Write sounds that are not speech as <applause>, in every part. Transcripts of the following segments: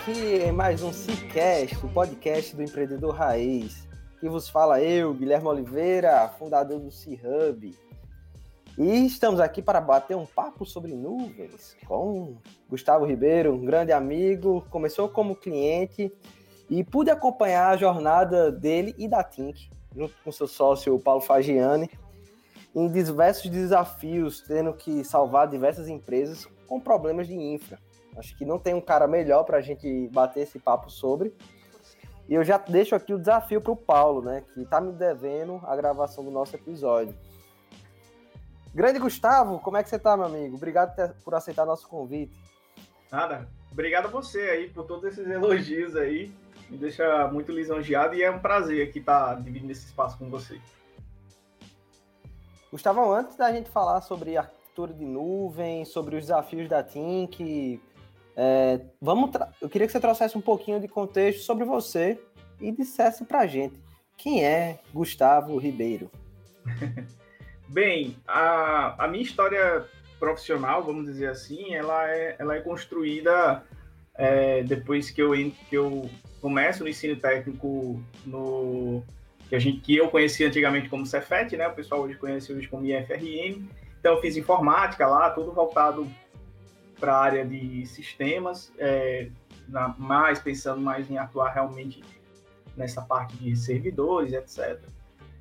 Aqui em mais um Cicast, o podcast do empreendedor raiz. Que vos fala eu, Guilherme Oliveira, fundador do C-Hub. E estamos aqui para bater um papo sobre nuvens com Gustavo Ribeiro, um grande amigo, começou como cliente e pude acompanhar a jornada dele e da Tink, junto com seu sócio Paulo Fagiani, em diversos desafios, tendo que salvar diversas empresas com problemas de infra. Acho que não tem um cara melhor para a gente bater esse papo sobre. E eu já deixo aqui o desafio para o Paulo, né? Que está me devendo a gravação do nosso episódio. Grande Gustavo, como é que você está, meu amigo? Obrigado por aceitar nosso convite. Nada. Obrigado a você aí por todos esses elogios aí. Me deixa muito lisonjeado e é um prazer aqui estar tá dividindo esse espaço com você. Gustavo, antes da gente falar sobre arquitetura de nuvem, sobre os desafios da Tink, é, vamos eu queria que você trouxesse um pouquinho de contexto sobre você e dissesse para a gente quem é Gustavo Ribeiro. <laughs> Bem, a, a minha história profissional, vamos dizer assim, ela é, ela é construída é, depois que eu, que eu começo no ensino técnico no que a gente que eu conhecia antigamente como Cefet, né? O pessoal hoje conhece hoje como IFRM. Então eu fiz informática lá, tudo voltado para a área de sistemas, é, na, mais pensando mais em atuar realmente nessa parte de servidores, etc.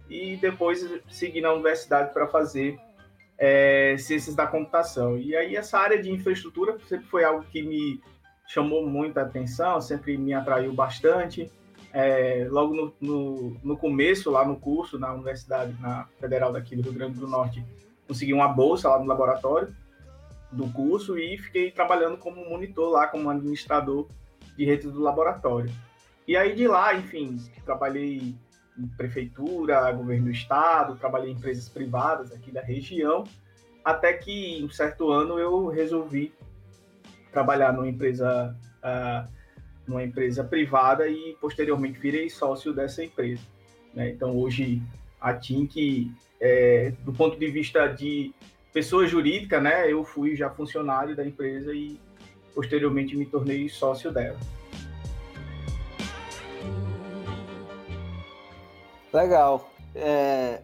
E depois seguir na universidade para fazer é, ciências da computação. E aí essa área de infraestrutura sempre foi algo que me chamou muita atenção, sempre me atraiu bastante. É, logo no, no, no, começo, lá no curso, na universidade, na Federal daqui do Rio Grande do Norte, consegui uma bolsa lá no laboratório do curso e fiquei trabalhando como monitor lá, como administrador de rede do laboratório. E aí de lá, enfim, trabalhei em prefeitura, governo do estado, trabalhei em empresas privadas aqui da região, até que um certo ano eu resolvi trabalhar numa empresa, uh, numa empresa privada e posteriormente virei sócio dessa empresa. Né? Então hoje a Tink, é, do ponto de vista de pessoa jurídica, né? Eu fui já funcionário da empresa e posteriormente me tornei sócio dela. Legal. É,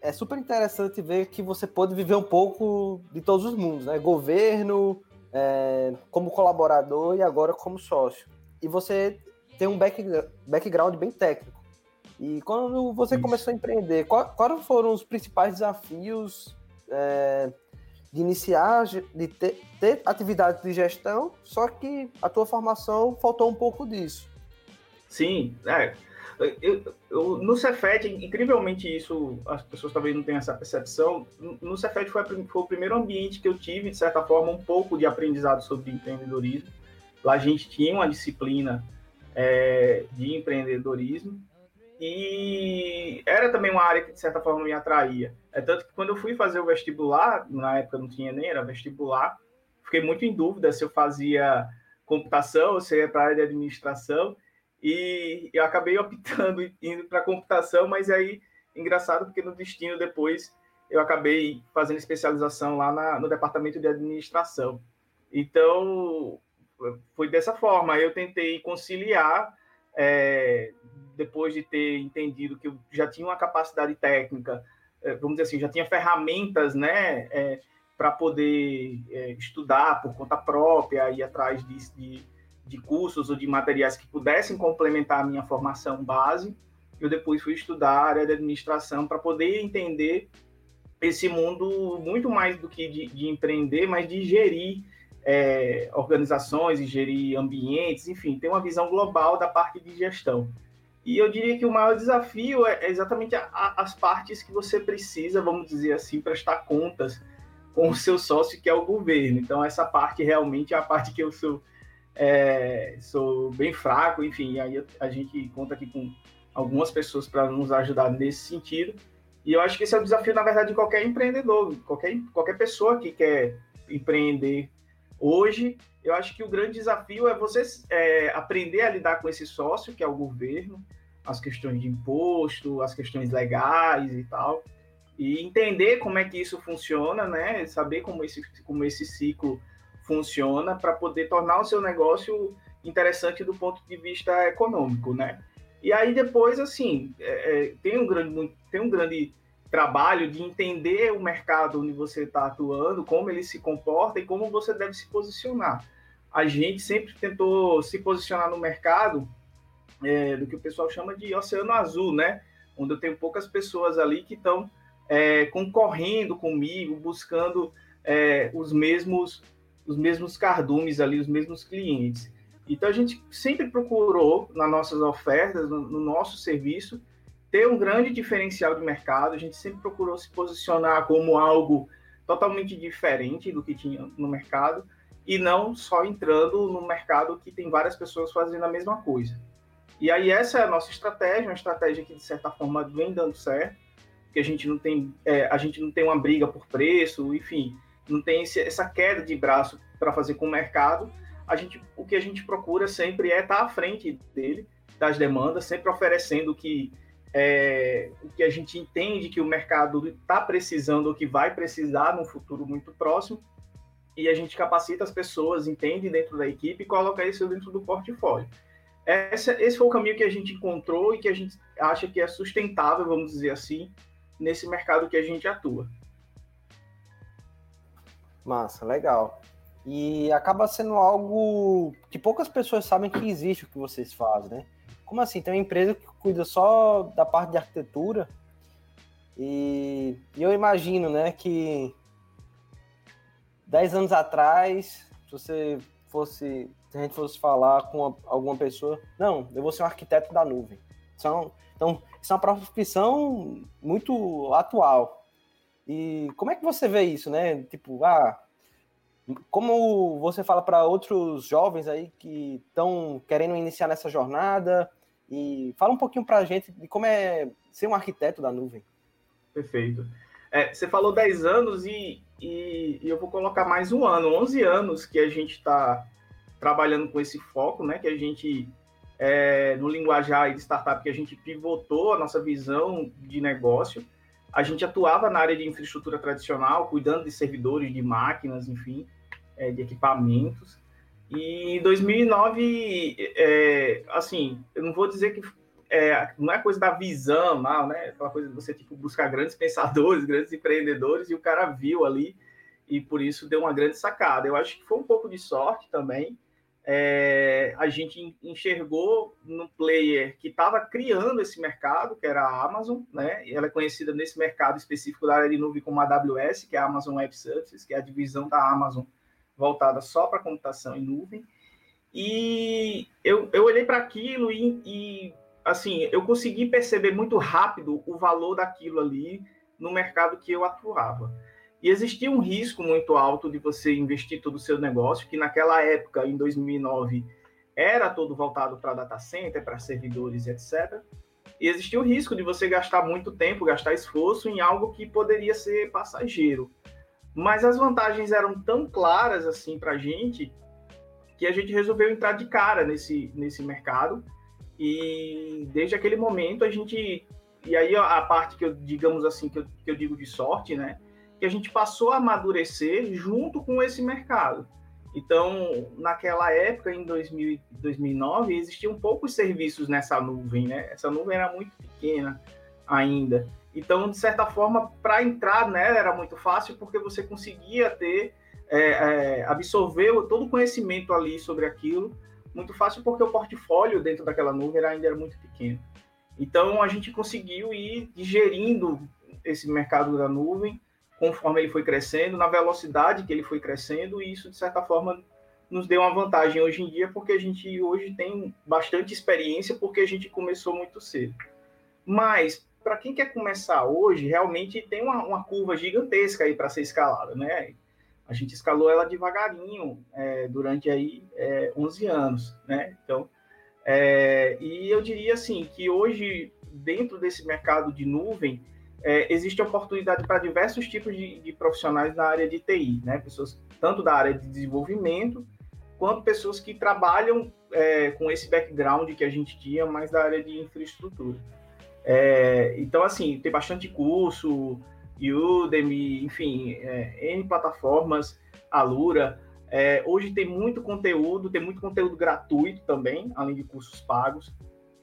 é super interessante ver que você pôde viver um pouco de todos os mundos, né? Governo, é, como colaborador e agora como sócio. E você tem um back, background bem técnico. E quando você Isso. começou a empreender, quais foram os principais desafios é, de iniciar, de ter, ter atividade de gestão, só que a tua formação faltou um pouco disso. Sim, é. Eu, eu, no Cefet, incrivelmente isso, as pessoas talvez não tenham essa percepção, no Cefet foi, foi, o primeiro ambiente que eu tive, de certa forma, um pouco de aprendizado sobre empreendedorismo. Lá a gente tinha uma disciplina é, de empreendedorismo, e era também uma área que, de certa forma, me atraía. É tanto que quando eu fui fazer o vestibular, na época não tinha nem, era vestibular, fiquei muito em dúvida se eu fazia computação ou se ia para a área de administração. e eu acabei optando indo para computação, mas aí engraçado porque no destino depois eu acabei fazendo especialização lá na, no departamento de administração. Então foi dessa forma. Eu tentei conciliar é, depois de ter entendido que eu já tinha uma capacidade técnica, é, vamos dizer assim, já tinha ferramentas, né, é, para poder é, estudar por conta própria, ir atrás de, de, de, cursos ou de materiais que pudessem complementar a minha formação base. Eu depois fui estudar a área de administração para poder entender esse mundo muito mais do que de, de empreender, mas de gerir é, organizações gerir ambientes, enfim, ter uma visão global da parte de gestão. E eu diria que o maior desafio é, é exatamente a, a, as partes que você precisa, vamos dizer assim, prestar contas com o seu sócio, que é o governo. Então, essa parte realmente é a parte que eu sou, é, sou bem fraco, enfim, aí a gente conta aqui com algumas pessoas para nos ajudar nesse sentido. E eu acho que esse é o desafio, na verdade, de qualquer empreendedor, qualquer, qualquer pessoa que quer empreender Hoje, eu acho que o grande desafio é você é, aprender a lidar com esse sócio, que é o governo, as questões de imposto, as questões legais e tal, e entender como é que isso funciona, né? Saber como esse, como esse ciclo funciona para poder tornar o seu negócio interessante do ponto de vista econômico, né? E aí depois, assim, é, é tem um grande, tem um grande trabalho de entender o mercado onde você está atuando, como ele se comporta e como você deve se posicionar. A gente sempre tentou se posicionar no mercado é, do que o pessoal chama de oceano azul, né? Onde eu tenho poucas pessoas ali que estão é, concorrendo comigo, buscando é, os mesmos os mesmos cardumes ali, os mesmos clientes. Então a gente sempre procurou nas nossas ofertas, no, no nosso serviço, ter um grande diferencial de mercado. A gente sempre procurou se posicionar como algo totalmente diferente do que tinha no mercado e não só entrando no mercado que tem várias pessoas fazendo a mesma coisa. E aí essa é a nossa estratégia, uma estratégia que de certa forma vem dando certo, que a gente não tem, é, a gente não tem uma briga por preço, enfim, não tem esse, essa queda de braço para fazer com o mercado. A gente, o que a gente procura sempre é estar à frente dele, das demandas, sempre oferecendo o que é, o que a gente entende que o mercado está precisando ou que vai precisar no futuro muito próximo, e a gente capacita as pessoas, entende dentro da equipe e coloca isso dentro do portfólio. Esse, esse foi o caminho que a gente encontrou e que a gente acha que é sustentável, vamos dizer assim, nesse mercado que a gente atua. Massa, legal. E acaba sendo algo que poucas pessoas sabem que existe o que vocês fazem, né? Como assim? Tem uma empresa que cuida só da parte de arquitetura e, e eu imagino, né, que 10 anos atrás, se você fosse, se a gente fosse falar com alguma pessoa, não, eu vou ser um arquiteto da nuvem. São, então, isso é uma profissão muito atual. E como é que você vê isso, né? Tipo, ah, como você fala para outros jovens aí que estão querendo iniciar nessa jornada, e fala um pouquinho para a gente de como é ser um arquiteto da nuvem. Perfeito. É, você falou 10 anos e, e, e, eu vou colocar mais um ano, 11 anos que a gente está trabalhando com esse foco, né? Que a gente, é, no linguajar de startup, que a gente pivotou a nossa visão de negócio. A gente atuava na área de infraestrutura tradicional, cuidando de servidores, de máquinas, enfim, é, de equipamentos. E em 2009, é, assim, eu não vou dizer que é, não é coisa da visão, não, né? Aquela coisa de você tipo, buscar grandes <laughs> pensadores, grandes empreendedores, e o cara viu ali, e por isso deu uma grande sacada. Eu acho que foi um pouco de sorte também. É, a gente enxergou no player que estava criando esse mercado, que era a Amazon, né? E ela é conhecida nesse mercado específico da área de nuvem como AWS, que é a Amazon Web Services, que é a divisão da Amazon voltada só para computação em nuvem. E eu, eu olhei para aquilo e, e, assim, eu consegui perceber muito rápido o valor daquilo ali no mercado que eu atuava. E existia um risco muito alto de você investir todo o seu negócio, que naquela época, em 2009, era todo voltado para data center, para servidores, etc. E existia o risco de você gastar muito tempo, gastar esforço em algo que poderia ser passageiro. Mas as vantagens eram tão claras assim para a gente que a gente resolveu entrar de cara nesse, nesse mercado E desde aquele momento a gente. E aí a parte que eu, digamos assim, que eu, que eu digo de sorte, né? Que a gente passou a amadurecer junto com esse mercado. Então, naquela época, em 2000, 2009, existiam poucos serviços nessa nuvem, né? Essa nuvem era muito pequena ainda. Então, de certa forma, para entrar nela era muito fácil, porque você conseguia ter, é, é, absorver todo o conhecimento ali sobre aquilo, muito fácil, porque o portfólio dentro daquela nuvem ainda era muito pequeno. Então, a gente conseguiu ir digerindo esse mercado da nuvem conforme ele foi crescendo, na velocidade que ele foi crescendo, e isso, de certa forma, nos deu uma vantagem hoje em dia, porque a gente hoje tem bastante experiência, porque a gente começou muito cedo. Mas, para quem quer começar hoje, realmente tem uma, uma curva gigantesca aí para ser escalada, né? A gente escalou ela devagarinho é, durante aí é, 11 anos, né? Então, é, e eu diria assim que hoje, dentro desse mercado de nuvem, é, existe oportunidade para diversos tipos de, de, profissionais na área de TI, né? Pessoas tanto da área de desenvolvimento quanto pessoas que trabalham é, com esse background que a gente tinha, mais da área de infraestrutura. É, então, assim, tem bastante curso, Udemy, enfim, é, N plataformas, Alura. É, hoje tem muito conteúdo, tem muito conteúdo gratuito também, além de cursos pagos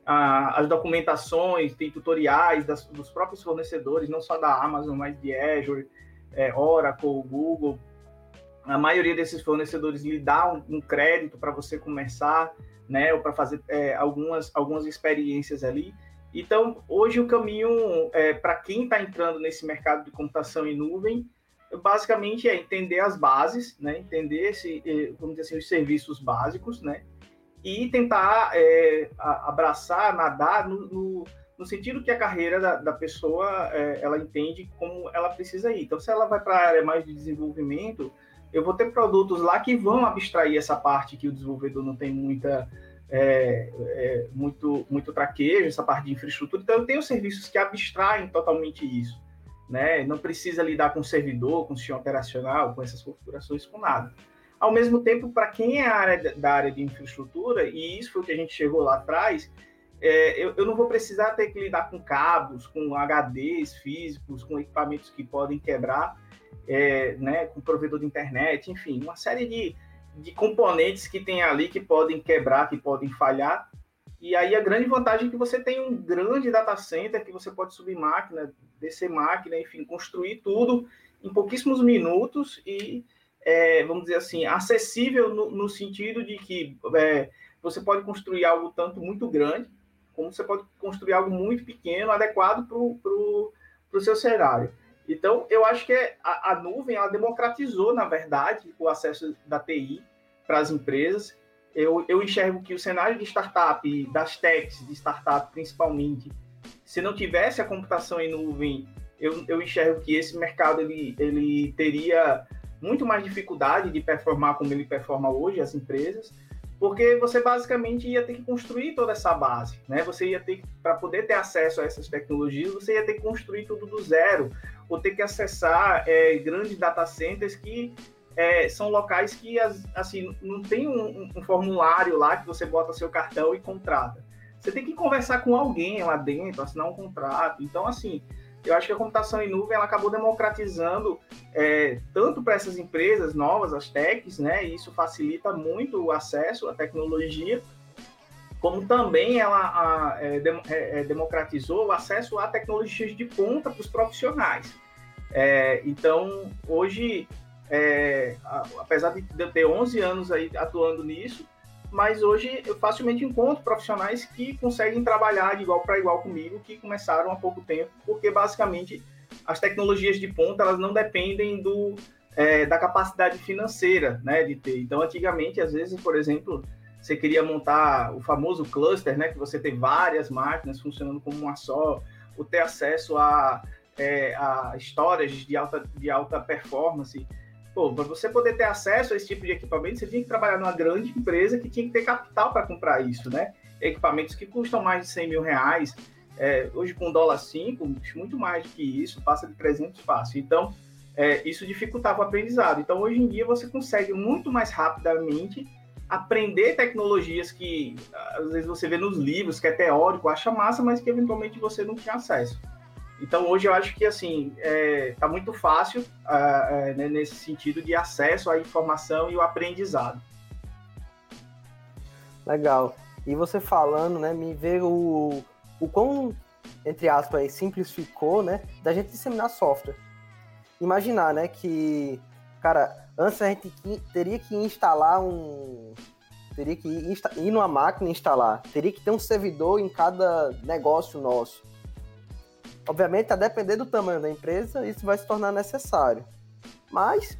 as documentações, tem tutoriais das, dos próprios fornecedores, não só da Amazon, mas de Azure, é, Oracle, Google. A maioria desses fornecedores lhe dá um, um crédito para você começar, né, ou para fazer é, algumas, algumas experiências ali. Então, hoje o caminho é, para quem está entrando nesse mercado de computação em nuvem, basicamente é entender as bases, né, entender esse, é, vamos dizer assim, os serviços básicos, né, e tentar é, abraçar, nadar no, no, no, sentido que a carreira da, da pessoa é, ela entende como ela precisa ir. Então, se ela vai para a área mais de desenvolvimento, eu vou ter produtos lá que vão abstrair essa parte que o desenvolvedor não tem muita é, é, muito muito traquejo, essa parte de infraestrutura. Então, eu tenho serviços que abstraem totalmente isso. Né? Não precisa lidar com servidor, com sistema operacional, com essas configurações, com nada. Ao mesmo tempo, para quem é área, da área de infraestrutura, e isso foi o que a gente chegou lá atrás, é, eu, eu, não vou precisar ter que lidar com cabos, com HDs físicos, com equipamentos que podem quebrar, é, né, com provedor de internet, enfim, uma série de, de componentes que tem ali que podem quebrar, que podem falhar. E aí a grande vantagem é que você tem um grande data center que você pode subir máquina, descer máquina, enfim, construir tudo em pouquíssimos minutos e é, vamos dizer assim, acessível no, no sentido de que é, você pode construir algo tanto muito grande, como você pode construir algo muito pequeno, adequado para o seu cenário. Então, eu acho que a, a, nuvem ela democratizou, na verdade, o acesso da TI para as empresas. Eu, eu enxergo que o cenário de startup, das techs de startup principalmente, se não tivesse a computação em nuvem, eu, eu enxergo que esse mercado ele, ele teria muito mais dificuldade de performar como ele performa hoje, as empresas, porque você basicamente ia ter que construir toda essa base, né? Você ia ter para poder ter acesso a essas tecnologias, você ia ter que construir tudo do zero, ou ter que acessar é, grandes data centers que é, são locais que assim não tem um, um, formulário lá que você bota seu cartão e contrata. Você tem que conversar com alguém lá dentro, assinar um contrato. Então, assim, eu acho que a computação em nuvem ela acabou democratizando é, tanto para essas empresas novas, as techs, né? E isso facilita muito o acesso à tecnologia, como também ela a, é, é, é, democratizou o acesso a tecnologias de ponta para os profissionais. É, então, hoje, é, apesar de eu ter 11 anos aí atuando nisso, mas hoje eu facilmente encontro profissionais que conseguem trabalhar de igual para igual comigo, que começaram há pouco tempo, porque basicamente as tecnologias de ponta elas não dependem do, é, da capacidade financeira né, de ter. Então, antigamente, às vezes, por exemplo, você queria montar o famoso cluster, né, que você tem várias máquinas funcionando como uma só, ou ter acesso a, é, a storage de alta, de alta performance para você poder ter acesso a esse tipo de equipamento, você tinha que trabalhar numa grande empresa que tinha que ter capital para comprar isso, né? Equipamentos que custam mais de 100 mil reais, é, hoje com dólar 5, muito mais do que isso, passa de 300 fácil. Então, é, isso dificultava o aprendizado. Então, hoje em dia, você consegue muito mais rapidamente aprender tecnologias que às vezes você vê nos livros, que é teórico, acha massa, mas que eventualmente você não tinha acesso. Então hoje eu acho que assim está é, muito fácil uh, né, nesse sentido de acesso à informação e o aprendizado. Legal. E você falando, né, me ver o, o quão, entre aspas, simplificou, né, da gente disseminar software. Imaginar, né, que, cara, antes a gente teria que instalar um. Teria que ir, ir numa máquina instalar. Teria que ter um servidor em cada negócio nosso. Obviamente, a depender do tamanho da empresa, isso vai se tornar necessário. Mas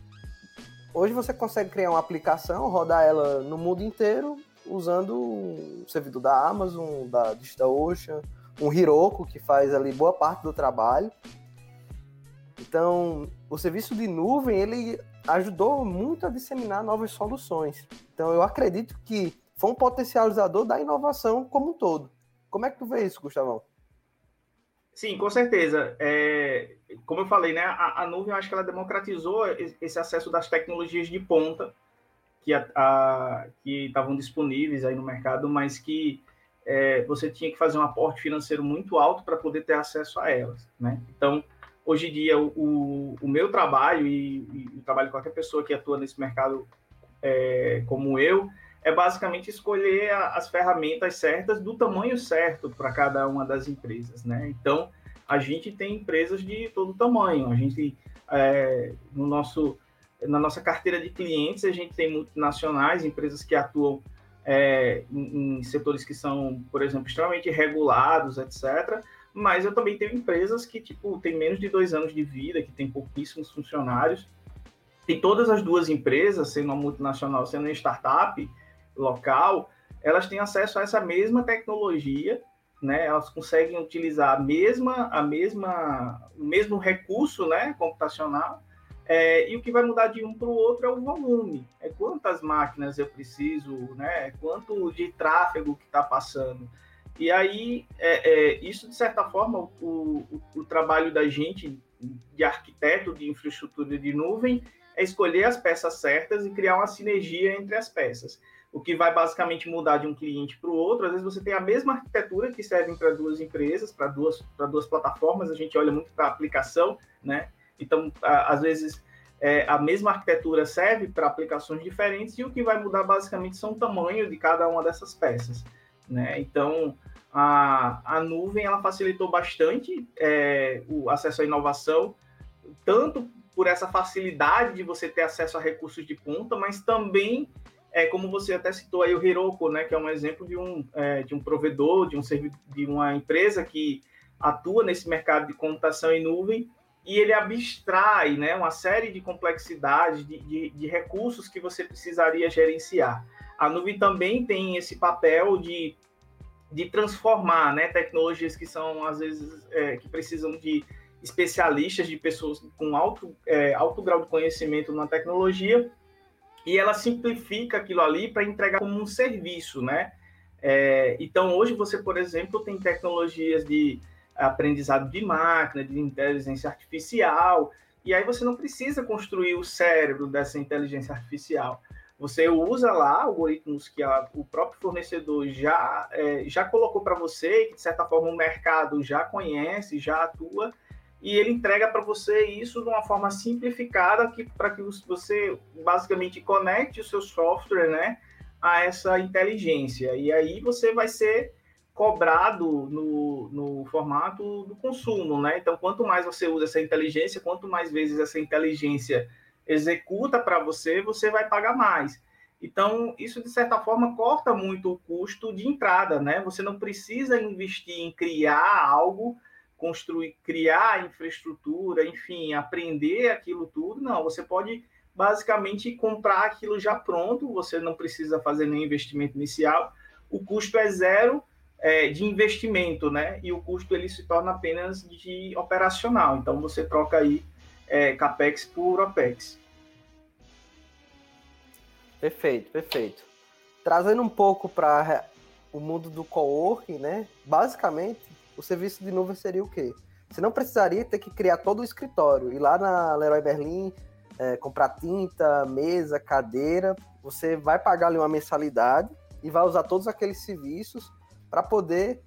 hoje você consegue criar uma aplicação, rodar ela no mundo inteiro, usando um servidor da Amazon, da DigitalOcean, um Heroku, que faz ali boa parte do trabalho. Então, o serviço de nuvem, ele ajudou muito a disseminar novas soluções. Então eu acredito que foi um potencializador da inovação como um todo. Como é que tu vê isso, Gustavão? Sim, com certeza. É, como eu falei, né, a, a, nuvem, eu acho que ela democratizou esse acesso das tecnologias de ponta que a, a, estavam disponíveis aí no mercado, mas que é, você tinha que fazer um aporte financeiro muito alto para poder ter acesso a elas, né? Então, hoje em dia, o, o meu trabalho e, e, o trabalho de qualquer pessoa que atua nesse mercado é, como eu, é basicamente escolher a, as ferramentas certas do tamanho certo para cada uma das empresas, né? Então, a gente tem empresas de todo tamanho. A gente, é, no nosso, na nossa carteira de clientes, a gente tem multinacionais, empresas que atuam é, em, em setores que são, por exemplo, extremamente regulados, etc., mas eu também tenho empresas que, tipo, tem menos de dois anos de vida, que tem pouquíssimos funcionários. E todas as duas empresas, sendo uma multinacional, sendo uma startup local, elas têm acesso a essa mesma tecnologia, né? Elas conseguem utilizar a mesma, a mesma, o mesmo recurso, né, computacional. É, e o que vai mudar de um para o outro é o volume, é quantas máquinas eu preciso, né? Quanto de tráfego que está passando. E aí, é, é, isso, de certa forma, o, o, o, trabalho da gente, de arquiteto de infraestrutura de nuvem, é escolher as peças certas e criar uma sinergia entre as peças. O que vai basicamente mudar de um cliente para o outro. Às vezes você tem a mesma arquitetura que serve para duas empresas, para duas, para duas plataformas, a gente olha muito para a aplicação, né? Então, a, às vezes, é, a mesma arquitetura serve para aplicações diferentes e o que vai mudar basicamente são o tamanho de cada uma dessas peças. Né? Então, a, a nuvem ela facilitou bastante é, o acesso à inovação, tanto por essa facilidade de você ter acesso a recursos de ponta, mas também, é, como você até citou aí o Heroku, né, que é um exemplo de um, é, de um provedor, de, um de uma empresa que atua nesse mercado de computação em nuvem, e ele abstrai né, uma série de complexidades, de, de, de recursos que você precisaria gerenciar. A nuvem também tem esse papel de, de transformar né, tecnologias que são, às vezes, é, que precisam de especialistas, de pessoas com alto, é, alto grau de conhecimento na tecnologia, e ela simplifica aquilo ali para entregar como um serviço, né? É, então, hoje você, por exemplo, tem tecnologias de aprendizado de máquina, de inteligência artificial, e aí você não precisa construir o cérebro dessa inteligência artificial. Você usa lá algoritmos que a, o próprio fornecedor já, é, já colocou para você, que de certa forma o mercado já conhece, já atua, e ele entrega para você isso de uma forma simplificada para que você basicamente conecte o seu software né, a essa inteligência. E aí você vai ser cobrado no, no formato do consumo, né? Então, quanto mais você usa essa inteligência, quanto mais vezes essa inteligência executa para você, você vai pagar mais. Então, isso de certa forma corta muito o custo de entrada, né? Você não precisa investir em criar algo, construir, criar infraestrutura, enfim, aprender aquilo tudo. Não, você pode basicamente comprar aquilo já pronto, você não precisa fazer nenhum investimento inicial. O custo é zero é, de investimento, né? E o custo ele se torna apenas de operacional. Então, você troca aí é, CAPEX por OPEX. Perfeito, perfeito. Trazendo um pouco para o mundo do coworking, né? Basicamente, o serviço de nuvem seria o quê? Você não precisaria ter que criar todo o escritório, ir lá na Leroy Berlin, é, comprar tinta, mesa, cadeira, você vai pagar ali uma mensalidade e vai usar todos aqueles serviços para poder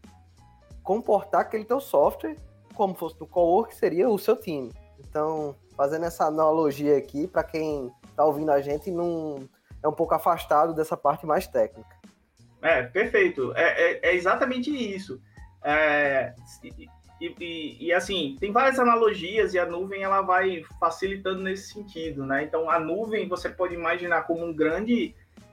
comportar aquele teu software como fosse no cowork, seria o seu time. Então, fazendo essa analogia aqui, para quem está ouvindo a gente, não é um pouco afastado dessa parte mais técnica. É, perfeito. É, é, é exatamente isso. É, e, e, e, assim, tem várias analogias e a nuvem ela vai facilitando nesse sentido, né? Então, a nuvem você pode imaginar como um grande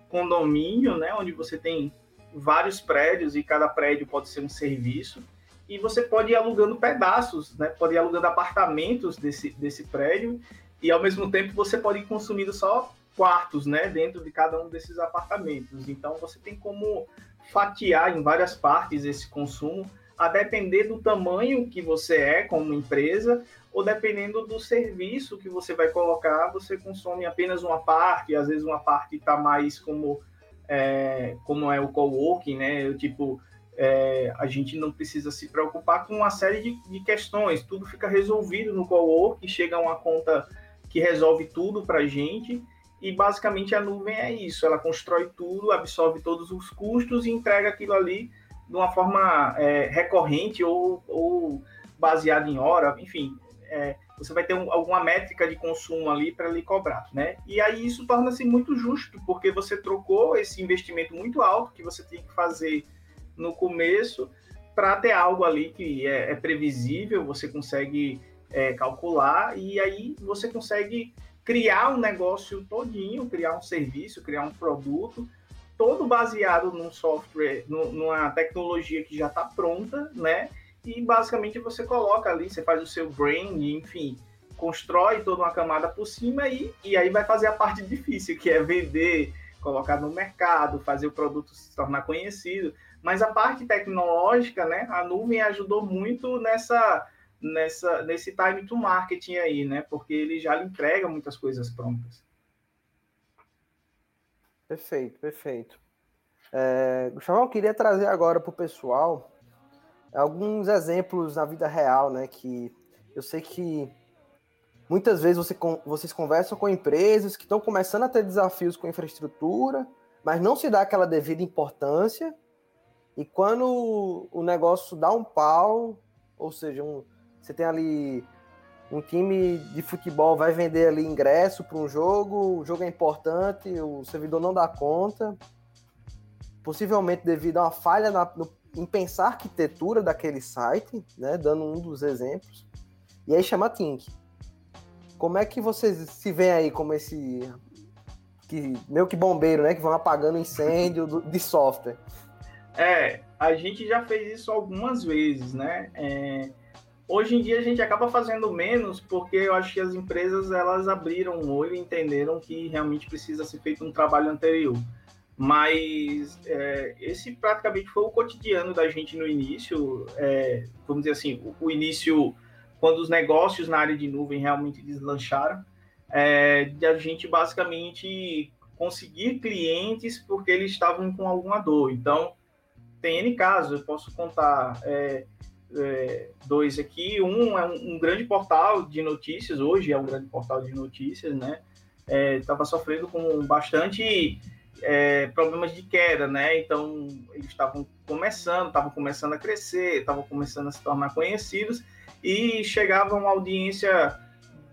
condomínio, né? Onde você tem vários prédios e cada prédio pode ser um serviço e você pode ir alugando pedaços, né? Pode ir alugando apartamentos desse, desse prédio e ao mesmo tempo você pode ir consumindo só quartos, né? Dentro de cada um desses apartamentos. Então você tem como fatiar em várias partes esse consumo, a depender do tamanho que você é como empresa ou dependendo do serviço que você vai colocar, você consome apenas uma parte, às vezes uma parte está mais como é, como é o coworking, né? Eu, tipo, é, a gente não precisa se preocupar com uma série de, de questões, tudo fica resolvido no coworking, chega uma conta que resolve tudo para a gente, e basicamente a nuvem é isso, ela constrói tudo, absorve todos os custos e entrega aquilo ali de uma forma é, recorrente ou, ou baseada em hora, enfim, é, você vai ter um, alguma métrica de consumo ali para lhe cobrar, né? E aí isso torna-se muito justo, porque você trocou esse investimento muito alto que você tem que fazer no começo para ter algo ali que é, é previsível, você consegue é, calcular e aí você consegue criar um negócio todinho, criar um serviço, criar um produto, todo baseado num software, numa tecnologia que já está pronta, né? E basicamente você coloca ali, você faz o seu brand, enfim, constrói toda uma camada por cima e, e aí vai fazer a parte <laughs> difícil, que é vender, colocar no mercado, fazer o produto se tornar conhecido. Mas a parte tecnológica, né? A nuvem ajudou muito nessa, nessa, nesse time to marketing aí, né? Porque ele já lhe entrega muitas coisas prontas. Perfeito, perfeito. É, eu queria trazer agora para o pessoal alguns exemplos na vida real, né? Que eu sei que muitas vezes você, vocês conversam com empresas que estão começando a ter desafios com infraestrutura, mas não se dá aquela devida importância. E quando o negócio dá um pau, ou seja, um, você tem ali um time de futebol vai vender ali ingresso para um jogo, o jogo é importante, o servidor não dá conta, possivelmente devido a uma falha na, no em pensar a arquitetura daquele site, né, dando um dos exemplos, e aí chama Tink. Como é que vocês se veem aí como esse que meio que bombeiro, né, que vão apagando incêndio do, de software? É, a gente já fez isso algumas vezes, né? É, hoje em dia a gente acaba fazendo menos porque eu acho que as empresas elas abriram o olho e entenderam que realmente precisa ser feito um trabalho anterior. Mas é, esse praticamente foi o cotidiano da gente no início, é, vamos dizer assim, o, o, início quando os negócios na área de nuvem realmente deslancharam, é, de a gente basicamente conseguir clientes porque eles estavam com alguma dor. Então, tem N casos, eu posso contar é, é, dois aqui. Um é um, um, grande portal de notícias, hoje é um grande portal de notícias, né? Estava é, sofrendo com bastante é, problemas de queda, né? Então eles estavam começando, estavam começando a crescer, estavam começando a se tornar conhecidos e chegava uma audiência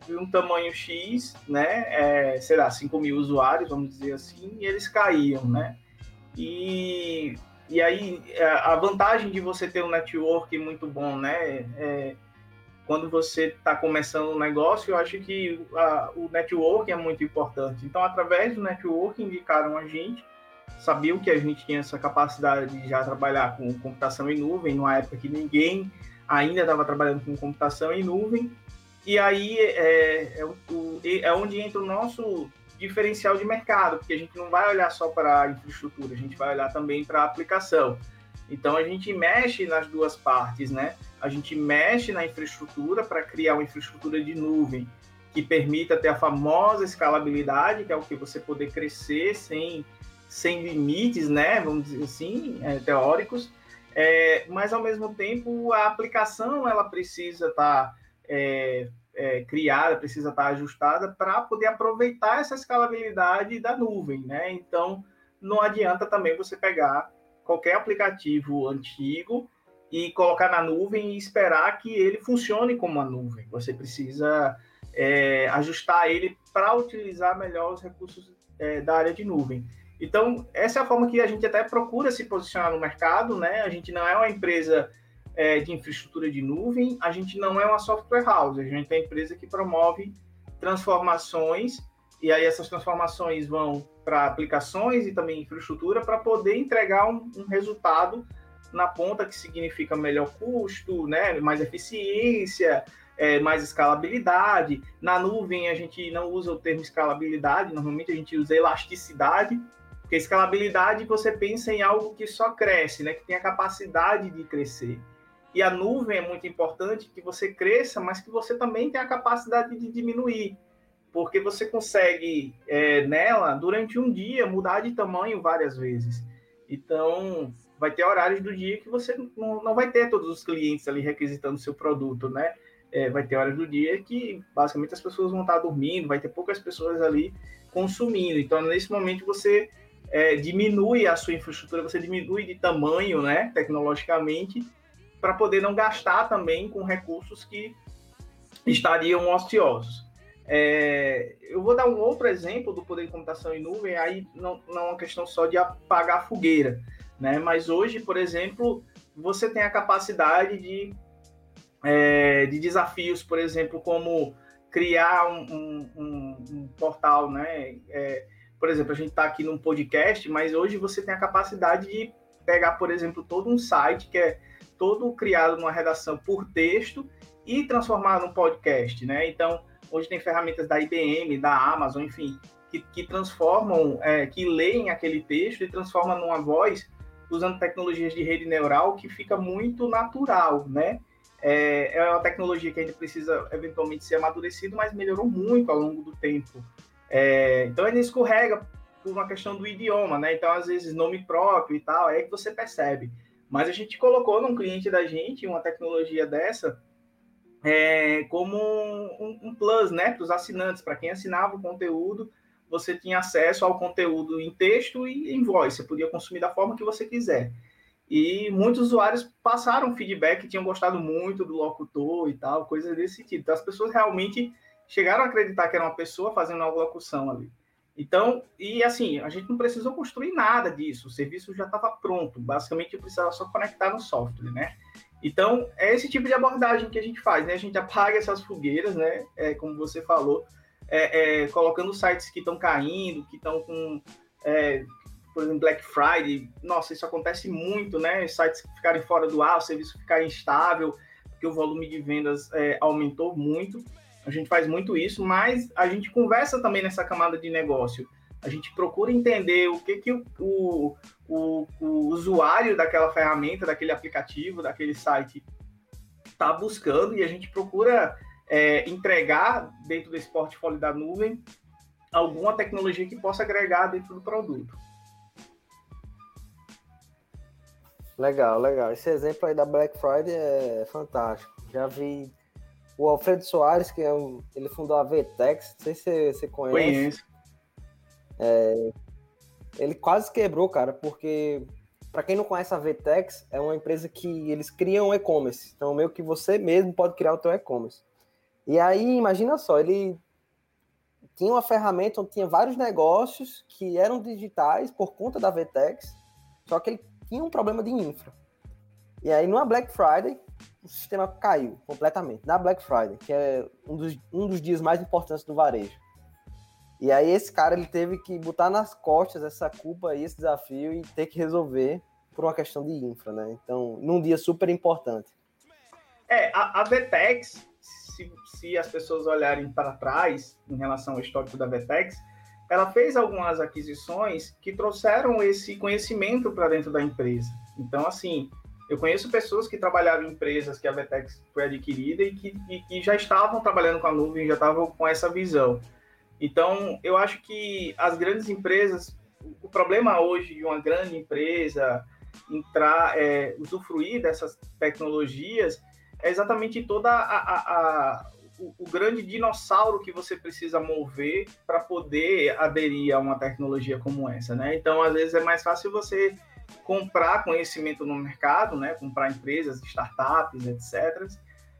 de um tamanho X, né? É, sei lá, 5 mil usuários, vamos dizer assim, e eles caíam, né? E, e aí a vantagem de você ter um network muito bom, né? É, quando você está começando um negócio, eu acho que a, o networking é muito importante. Então, através do networking, indicaram a gente, sabiam que a gente tinha essa capacidade de já trabalhar com computação em nuvem, numa época que ninguém ainda estava trabalhando com computação em nuvem. E aí é, é, é onde entra o nosso diferencial de mercado, porque a gente não vai olhar só para a infraestrutura, a gente vai olhar também para a aplicação. Então a gente mexe nas duas partes, né? A gente mexe na infraestrutura para criar uma infraestrutura de nuvem que permita ter a famosa escalabilidade, que é o que você poder crescer sem, sem limites, né? Vamos dizer assim, é, teóricos. É, mas ao mesmo tempo a aplicação ela precisa estar tá, é, é, criada, precisa estar ajustada para poder aproveitar essa escalabilidade da nuvem, né? Então, não adianta também você pegar qualquer aplicativo antigo e colocar na nuvem e esperar que ele funcione como uma nuvem. Você precisa é, ajustar ele para utilizar melhor os recursos é, da área de nuvem. Então, essa é a forma que a gente até procura se posicionar no mercado, né? A gente não é uma empresa é, de infraestrutura de nuvem, a gente não é uma software house, a gente é uma empresa que promove transformações, e aí essas transformações vão para aplicações e também infraestrutura para poder entregar um, um, resultado na ponta que significa melhor custo, né? mais eficiência, é, mais escalabilidade. Na nuvem a gente não usa o termo escalabilidade, normalmente a gente usa elasticidade, porque escalabilidade você pensa em algo que só cresce, né? Que tem a capacidade de crescer. E a nuvem é muito importante que você cresça, mas que você também tenha a capacidade de diminuir. Porque você consegue, é, nela, durante um dia, mudar de tamanho várias vezes. Então, vai ter horários do dia que você não, não vai ter todos os clientes ali requisitando seu produto, né? É, vai ter horas do dia que basicamente as pessoas vão estar dormindo, vai ter poucas pessoas ali consumindo. Então, nesse momento, você é, diminui a sua infraestrutura, você diminui de tamanho, né, tecnologicamente, para poder não gastar também com recursos que estariam ociosos. É, eu vou dar um outro exemplo do poder de computação em nuvem, aí não, não é uma questão só de apagar a fogueira, né? Mas hoje, por exemplo, você tem a capacidade de, é, de desafios, por exemplo, como criar um, um, um portal, né? É, por exemplo, a gente está aqui num podcast, mas hoje você tem a capacidade de pegar, por exemplo, todo um site que é todo criado numa redação por texto e transformar num podcast, né? Então, hoje tem ferramentas da IBM, da Amazon, enfim, que, que transformam, é, que leem aquele texto e transformam numa voz usando tecnologias de rede neural que fica muito natural, né? É, é uma tecnologia que ainda precisa eventualmente ser amadurecido, mas melhorou muito ao longo do tempo. É, então ele escorrega por uma questão do idioma, né? Então, às vezes, nome próprio e tal, é que você percebe. Mas a gente colocou num cliente da gente uma tecnologia dessa é, como um, um, plus, né? Para os assinantes, para quem assinava o conteúdo, você tinha acesso ao conteúdo em texto e em voz, você podia consumir da forma que você quiser. E muitos usuários passaram feedback, tinham gostado muito do locutor e tal, coisas desse sentido. Então, as pessoas realmente chegaram a acreditar que era uma pessoa fazendo uma locução ali. Então, e assim, a gente não precisou construir nada disso, o serviço já estava pronto, basicamente eu precisava só conectar no software, né? Então, é esse tipo de abordagem que a gente faz, né? A gente apaga essas fogueiras, né? É, como você falou, é, é, colocando sites que estão caindo, que estão com, é, por exemplo, Black Friday. Nossa, isso acontece muito, né? Sites ficarem fora do ar, o serviço ficar instável, porque o volume de vendas é, aumentou muito. A gente faz muito isso, mas a gente conversa também nessa camada de negócio. A gente procura entender o que, que o, o, o, o usuário daquela ferramenta, daquele aplicativo, daquele site está buscando e a gente procura é, entregar dentro desse portfólio da nuvem alguma tecnologia que possa agregar dentro do produto. Legal, legal. Esse exemplo aí da Black Friday é fantástico. Já vi o Alfredo Soares, que é um, ele fundou a Vtex, não sei se você, conhece. Conheço. É, ele quase quebrou, cara, porque para quem não conhece a Vtex, é uma empresa que eles criam e-commerce. Então, meio que você mesmo pode criar o teu e-commerce. E aí, imagina só, ele tinha uma ferramenta onde tinha vários negócios que eram digitais por conta da Vtex, só que ele tinha um problema de infra. E aí, numa Black Friday, o sistema caiu completamente. Na Black Friday, que é um dos, um dos dias mais importantes do varejo. E aí esse cara ele teve que botar nas costas essa culpa e esse desafio e ter que resolver por uma questão de infra, né? Então, num dia super importante. É, a, a Vetex, se, se as pessoas olharem para trás em relação ao histórico da Vetex, ela fez algumas aquisições que trouxeram esse conhecimento para dentro da empresa. Então, assim, eu conheço pessoas que trabalharam em empresas que a Vetex foi adquirida e que, e que já estavam trabalhando com a nuvem, já estavam com essa visão. Então, eu acho que as grandes empresas, o problema hoje de uma grande empresa entrar, é, usufruir dessas tecnologias é exatamente toda a, a, a o, o grande dinossauro que você precisa mover para poder aderir a uma tecnologia como essa, né? Então, às vezes é mais fácil você comprar conhecimento no mercado, né? Comprar empresas, startups, etc.,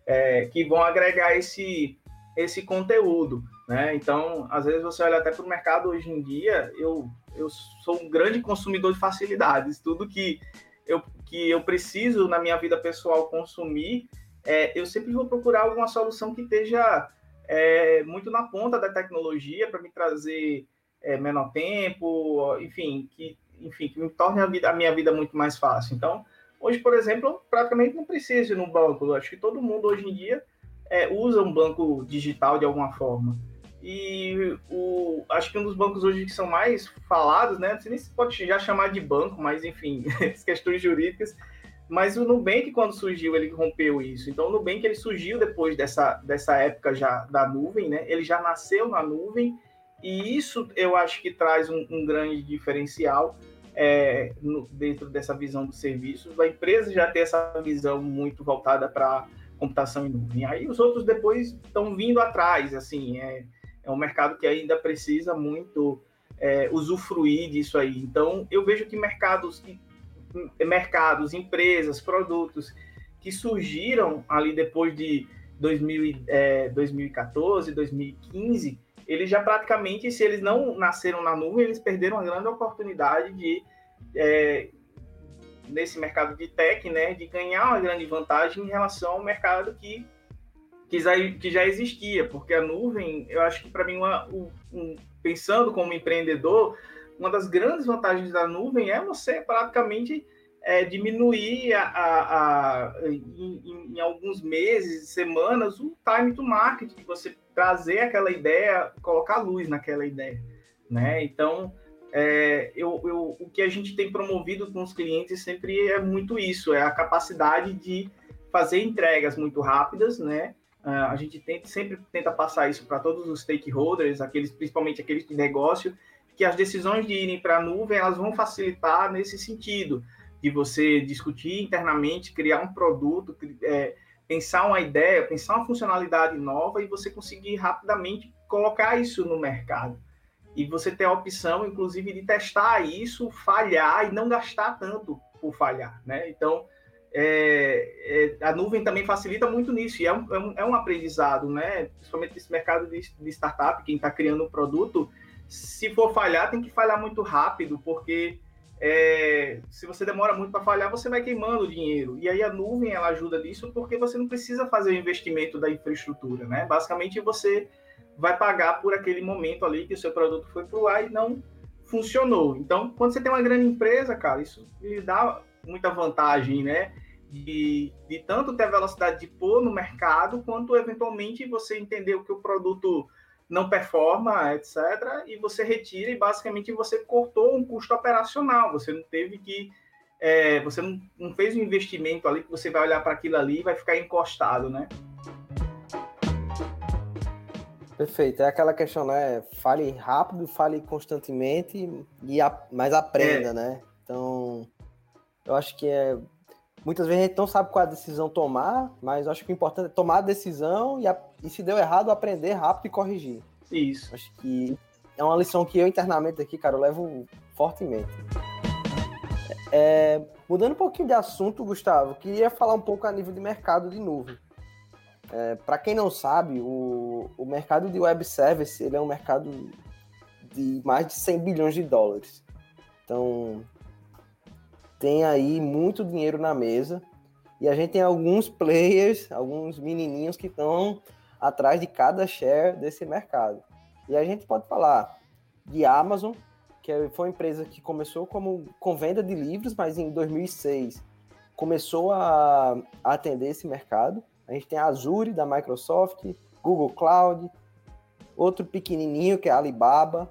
é, que vão agregar esse, esse conteúdo, né? Então, às vezes você olha até para o mercado hoje em dia, eu, eu sou um grande consumidor de facilidades, tudo que eu, que eu preciso na minha vida pessoal consumir, é, eu sempre vou procurar alguma solução que esteja é, muito na ponta da tecnologia para me trazer é, menor tempo, enfim, que, enfim, que me torne a, vida, a minha vida muito mais fácil. Então, hoje, por exemplo, praticamente não preciso ir no banco. Eu acho que todo mundo hoje em dia é, usa um banco digital de alguma forma. E o, acho que um dos bancos hoje que são mais falados, né? Sei nem se pode já chamar de banco, mas enfim, <laughs> questões jurídicas. Mas o Nubank, quando surgiu, ele rompeu isso. Então, o Nubank ele surgiu depois dessa, dessa época já da nuvem, né? Ele já nasceu na nuvem e isso eu acho que traz um, um grande diferencial é, no, dentro dessa visão dos serviços. A empresa já tem essa visão muito voltada para computação em nuvem. Aí os outros depois estão vindo atrás, assim, é, é um mercado que ainda precisa muito é, usufruir disso aí. Então, eu vejo que mercados, mercados, empresas, produtos que surgiram ali depois de 2000, é, 2014, 2015, eles já praticamente, se eles não nasceram na nuvem, eles perderam uma grande oportunidade de, é, nesse mercado de tech, né, de ganhar uma grande vantagem em relação ao mercado que que já, que já existia, porque a nuvem, eu acho que para mim, uma, um, pensando como empreendedor, uma das grandes vantagens da nuvem é você praticamente é, diminuir a, a, a em, em, alguns meses, semanas, o time to market, de você trazer aquela ideia, colocar luz naquela ideia, né? Então, é, eu, eu, o que a gente tem promovido com os clientes sempre é muito isso, é a capacidade de fazer entregas muito rápidas, né? Uh, a gente tenta, sempre tenta passar isso para todos os stakeholders, aqueles, principalmente aqueles de negócio, que as decisões de irem para a nuvem elas vão facilitar nesse sentido, de você discutir internamente, criar um produto, é, pensar uma ideia, pensar uma funcionalidade nova e você conseguir rapidamente colocar isso no mercado. E você ter a opção, inclusive, de testar isso, falhar e não gastar tanto por falhar, né? Então, é, é, a nuvem também facilita muito nisso, e é um, é um, é um aprendizado, né? Principalmente nesse mercado de, de startup, quem está criando um produto, se for falhar, tem que falhar muito rápido, porque é, se você demora muito para falhar, você vai queimando dinheiro. E aí a nuvem ela ajuda nisso porque você não precisa fazer o investimento da infraestrutura, né? Basicamente você vai pagar por aquele momento ali que o seu produto foi para o ar e não funcionou. Então, quando você tem uma grande empresa, cara, isso lhe dá muita vantagem, né? De, de tanto ter a velocidade de pôr no mercado, quanto eventualmente você entender o que o produto não performa, etc. E você retira e basicamente você cortou um custo operacional. Você não teve que. É, você não, não fez um investimento ali que você vai olhar para aquilo ali e vai ficar encostado, né? Perfeito. É aquela questão, né? Fale rápido, fale constantemente, e a, mas aprenda, é. né? Então, eu acho que é. Muitas vezes a gente não sabe qual é a decisão tomar, mas eu acho que o importante é tomar a decisão e, a, e se deu errado, aprender rápido e corrigir. Isso. Acho que é uma lição que eu internamente aqui, cara, eu levo fortemente. É, mudando um pouquinho de assunto, Gustavo, queria falar um pouco a nível de mercado de nuvem. É, Para quem não sabe, o, o mercado de web service ele é um mercado de mais de 100 bilhões de dólares. Então, tem aí muito dinheiro na mesa e a gente tem alguns players, alguns menininhos que estão atrás de cada share desse mercado. E a gente pode falar de Amazon, que foi uma empresa que começou como com venda de livros, mas em 2006 começou a, a atender esse mercado. A gente tem a Azure da Microsoft, Google Cloud, outro pequenininho que é a Alibaba,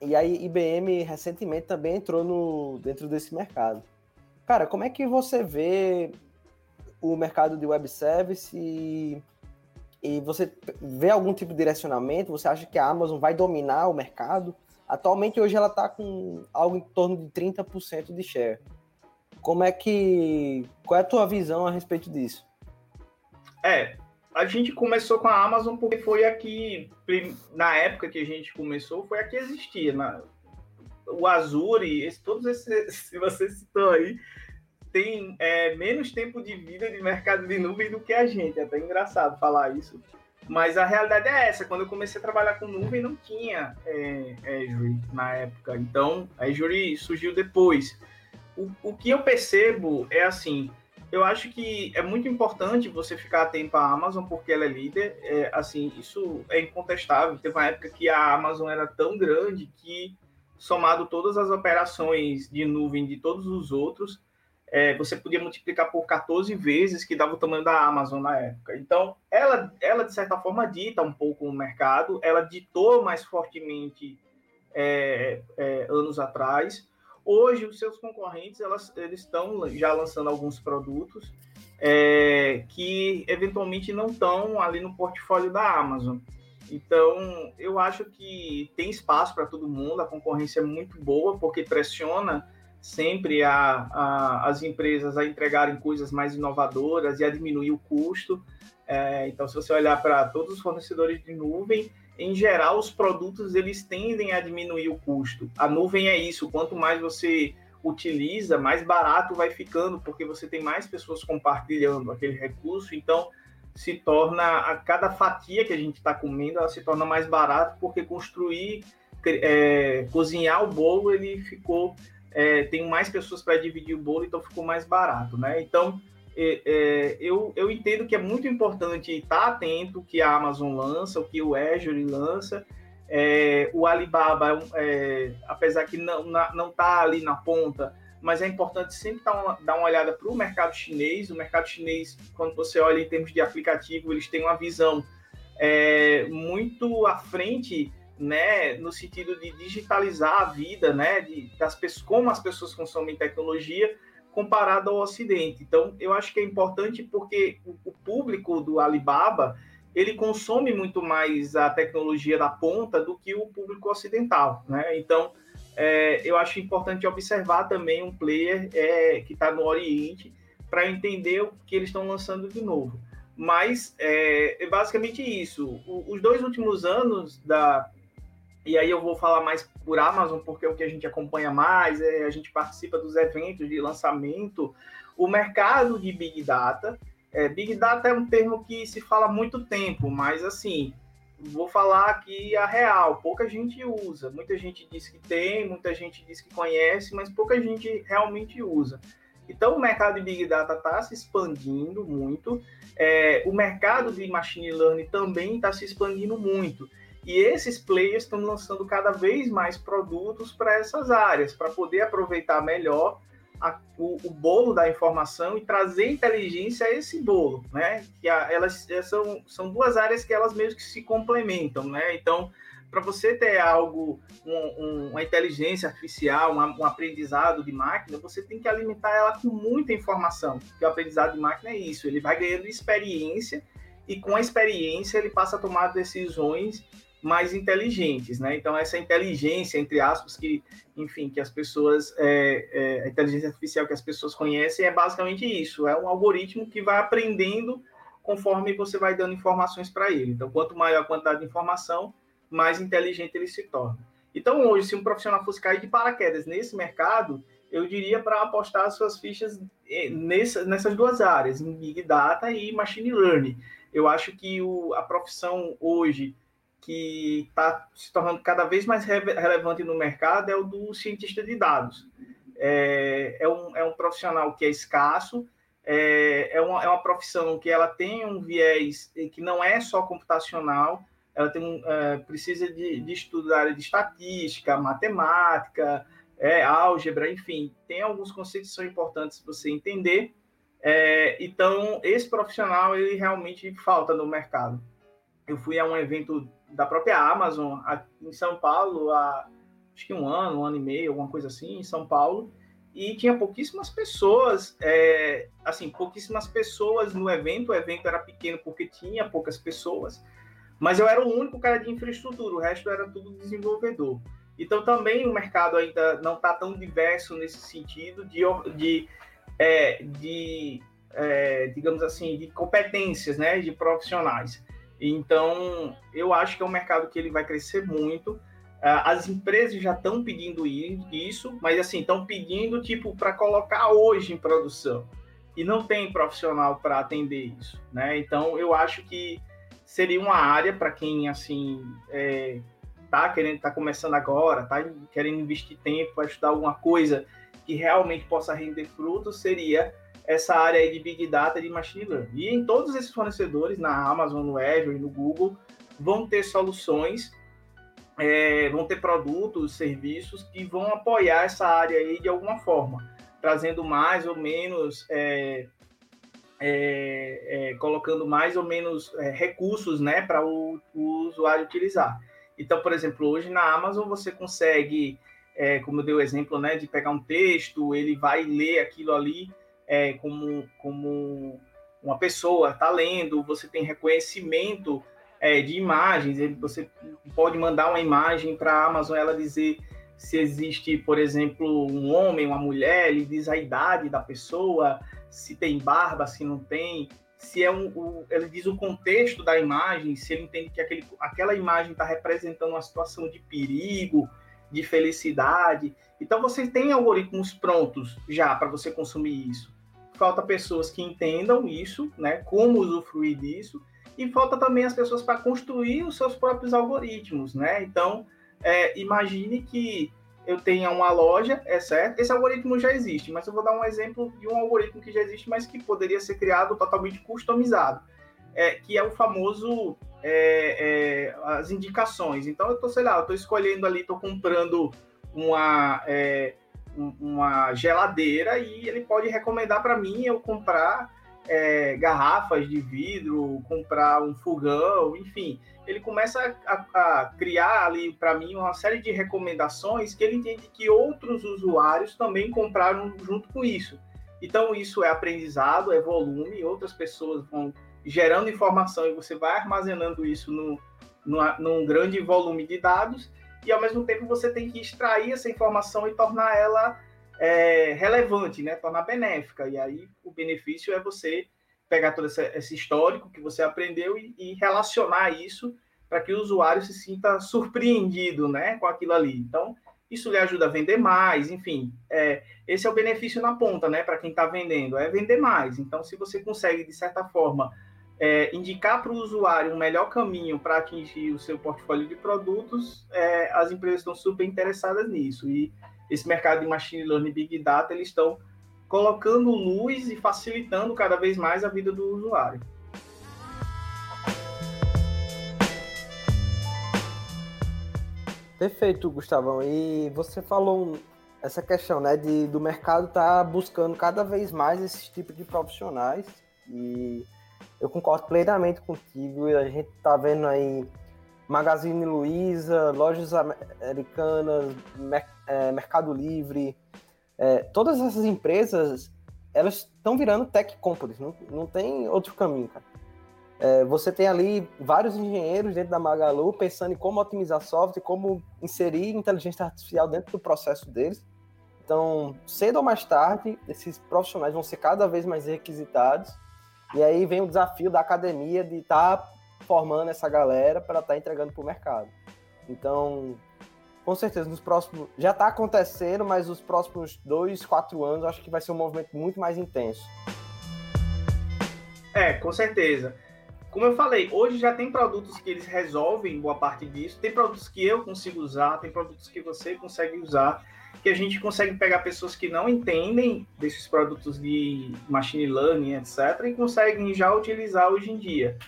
e aí IBM recentemente também entrou no, dentro desse mercado. Cara, como é que você vê o mercado de web service e, e você vê algum tipo de direcionamento? Você acha que a Amazon vai dominar o mercado? Atualmente hoje ela está com algo em torno de 30% de share. Como é que. Qual é a tua visão a respeito disso? É, a gente começou com a Amazon porque foi aqui, na época que a gente começou, foi a que existia. Na, o Azure, esse, todos esses, <laughs> se você citou aí, tem é, menos tempo de vida de mercado de nuvem do que a gente. É até engraçado falar isso. Mas a realidade é essa. Quando eu comecei a trabalhar com nuvem, não tinha é, Azure na época. Então, a Azure surgiu depois. O, o que eu percebo é assim, eu acho que é muito importante você ficar atento à Amazon porque ela é líder. É, assim, isso é incontestável. Teve uma época que a Amazon era tão grande que, somado todas as operações de nuvem de todos os outros, é, você podia multiplicar por 14 vezes, que dava o tamanho da Amazon na época. Então, ela, ela de certa forma, dita um pouco o mercado, ela ditou mais fortemente é, é, anos atrás. Hoje, os seus concorrentes elas, eles estão já lançando alguns produtos é, que eventualmente não estão ali no portfólio da Amazon. Então, eu acho que tem espaço para todo mundo, a concorrência é muito boa, porque pressiona sempre a, a, as empresas a entregarem coisas mais inovadoras e a diminuir o custo. É, então, se você olhar para todos os fornecedores de nuvem, em geral, os produtos eles tendem a diminuir o custo. A nuvem é isso. Quanto mais você utiliza, mais barato vai ficando, porque você tem mais pessoas compartilhando aquele recurso. Então, se torna a cada fatia que a gente está comendo, ela se torna mais barato, porque construir, é, cozinhar o bolo, ele ficou é, tem mais pessoas para dividir o bolo, então ficou mais barato, né? Então, é, é, eu, eu entendo que é muito importante estar atento que a Amazon lança, o que o Azure lança, é, o Alibaba, é, apesar que não não está ali na ponta, mas é importante sempre dar uma, dar uma olhada para o mercado chinês. O mercado chinês, quando você olha em termos de aplicativo, eles têm uma visão é, muito à frente né, no sentido de digitalizar a vida, né, de, das pessoas, como as pessoas consomem tecnologia comparado ao Ocidente. Então, eu acho que é importante porque o, público do Alibaba ele consome muito mais a tecnologia da ponta do que o público ocidental, né? Então, é, eu acho importante observar também um player é, que está no Oriente para entender o que eles estão lançando de novo. Mas é, é basicamente isso. O, os dois últimos anos da, e aí eu vou falar mais por Amazon, porque é o que a gente acompanha mais, é, a gente participa dos eventos de lançamento. O mercado de Big Data, é, Big Data é um termo que se fala há muito tempo, mas assim, vou falar aqui a real, pouca gente usa. Muita gente diz que tem, muita gente diz que conhece, mas pouca gente realmente usa. Então, o mercado de Big Data está se expandindo muito. É, o mercado de Machine Learning também está se expandindo muito. E esses players estão lançando cada vez mais produtos para essas áreas, para poder aproveitar melhor a, o, o, bolo da informação e trazer inteligência a esse bolo, né? Que a, elas são, são duas áreas que elas mesmo que se complementam, né? Então, para você ter algo, um, um, uma inteligência artificial, um, um aprendizado de máquina, você tem que alimentar ela com muita informação. Porque o aprendizado de máquina é isso, ele vai ganhando experiência e com a experiência ele passa a tomar decisões mais inteligentes, né? Então essa inteligência entre aspas que, enfim, que as pessoas, é, é, a inteligência artificial que as pessoas conhecem é basicamente isso, é um algoritmo que vai aprendendo conforme você vai dando informações para ele. Então quanto maior a quantidade de informação, mais inteligente ele se torna. Então hoje, se um profissional fosse cair de paraquedas nesse mercado, eu diria para apostar as suas fichas é, nessa, nessas duas áreas, em Big Data e Machine Learning. Eu acho que o, a profissão hoje que está se tornando cada vez mais relevante no mercado é o do cientista de dados. É, é, um, é um profissional que é escasso, é, é, uma, é uma profissão que ela tem um viés que não é só computacional, ela tem um, é, precisa de, de estudo da área de estatística, matemática, é, álgebra, enfim, tem alguns conceitos que são importantes você entender. É, então, esse profissional, ele realmente falta no mercado. Eu fui a um evento da própria Amazon em São Paulo há acho que um ano, um ano e meio, alguma coisa assim, em São Paulo, e tinha pouquíssimas pessoas, é, assim, pouquíssimas pessoas no evento. O evento era pequeno porque tinha poucas pessoas, mas eu era o único cara de infraestrutura, o resto era tudo desenvolvedor. Então também o mercado ainda não está tão diverso nesse sentido de, de, é, de é, digamos assim, de competências, né, de profissionais. Então, eu acho que é um mercado que ele vai crescer muito. Ah, as empresas já estão pedindo isso, mas assim, estão pedindo tipo para colocar hoje em produção. E não tem profissional para atender isso, né? Então, eu acho que seria uma área para quem assim é, tá querendo, tá começando agora, tá querendo investir tempo para estudar alguma coisa que realmente possa render frutos, seria essa área de Big Data de Machine Learning. E em todos esses fornecedores, na Amazon, no Azure e no Google, vão ter soluções, é, vão ter produtos, serviços que vão apoiar essa área aí de alguma forma, trazendo mais ou menos, é, é, é colocando mais ou menos é, recursos né, para o, o usuário utilizar. Então, por exemplo, hoje na Amazon você consegue, é, como eu dei o exemplo, né, de pegar um texto, ele vai ler aquilo ali é, como, como uma pessoa está lendo, você tem reconhecimento é, de imagens, você pode mandar uma imagem para a Amazon, ela dizer se existe, por exemplo, um homem, uma mulher, ele diz a idade da pessoa, se tem barba, se não tem, se é um, o, ele diz o contexto da imagem, se ele entende que aquele, aquela imagem está representando uma situação de perigo, de felicidade. Então você tem algoritmos prontos já para você consumir isso falta pessoas que entendam isso, né, como usufruir disso, e falta também as pessoas para construir os seus próprios algoritmos, né? Então, é, imagine que eu tenha uma loja, é certo? Esse algoritmo já existe, mas eu vou dar um exemplo de um algoritmo que já existe, mas que poderia ser criado totalmente customizado, é, que é o famoso é, é, as indicações. Então, eu estou, sei lá, eu estou escolhendo ali, estou comprando uma é, uma geladeira e ele pode recomendar para mim eu comprar é, garrafas de vidro, comprar um fogão, enfim. Ele começa a, a criar ali para mim uma série de recomendações que ele entende que outros usuários também compraram junto com isso. Então, isso é aprendizado, é volume, outras pessoas vão gerando informação e você vai armazenando isso no, no, num grande volume de dados e ao mesmo tempo você tem que extrair essa informação e tornar ela é, relevante, né? tornar benéfica. E aí o benefício é você pegar todo esse, esse histórico que você aprendeu e, e relacionar isso para que o usuário se sinta surpreendido né, com aquilo ali. Então, isso lhe ajuda a vender mais, enfim, é, esse é o benefício na ponta, né, para quem está vendendo, é vender mais. Então, se você consegue, de certa forma, é, indicar para o usuário um melhor caminho para atingir o seu portfólio de produtos, é, as empresas estão super interessadas nisso. E esse mercado de machine learning e big data, eles estão colocando luz e facilitando cada vez mais a vida do usuário. Perfeito, Gustavão. E você falou essa questão, né, de do mercado estar tá buscando cada vez mais esses tipos de profissionais e eu concordo plenamente contigo. A gente tá vendo aí Magazine Luiza, lojas americanas, é, Mercado Livre, é, todas essas empresas, elas estão virando tech companies, não, não tem outro caminho, cara. É, você tem ali vários engenheiros dentro da Magalu pensando em como otimizar software, como inserir inteligência artificial dentro do processo deles. Então, cedo ou mais tarde, esses profissionais vão ser cada vez mais requisitados e aí vem o desafio da academia de estar tá formando essa galera para estar tá entregando para o mercado. Então, com certeza, nos próximos. Já está acontecendo, mas os próximos dois, quatro anos, acho que vai ser um movimento muito mais intenso. É, com certeza. Como eu falei, hoje já tem produtos que eles resolvem boa parte disso. Tem produtos que eu consigo usar, tem produtos que você consegue usar que a gente consegue pegar pessoas que não entendem desses produtos de machine learning, etc., e conseguem já utilizar hoje em dia.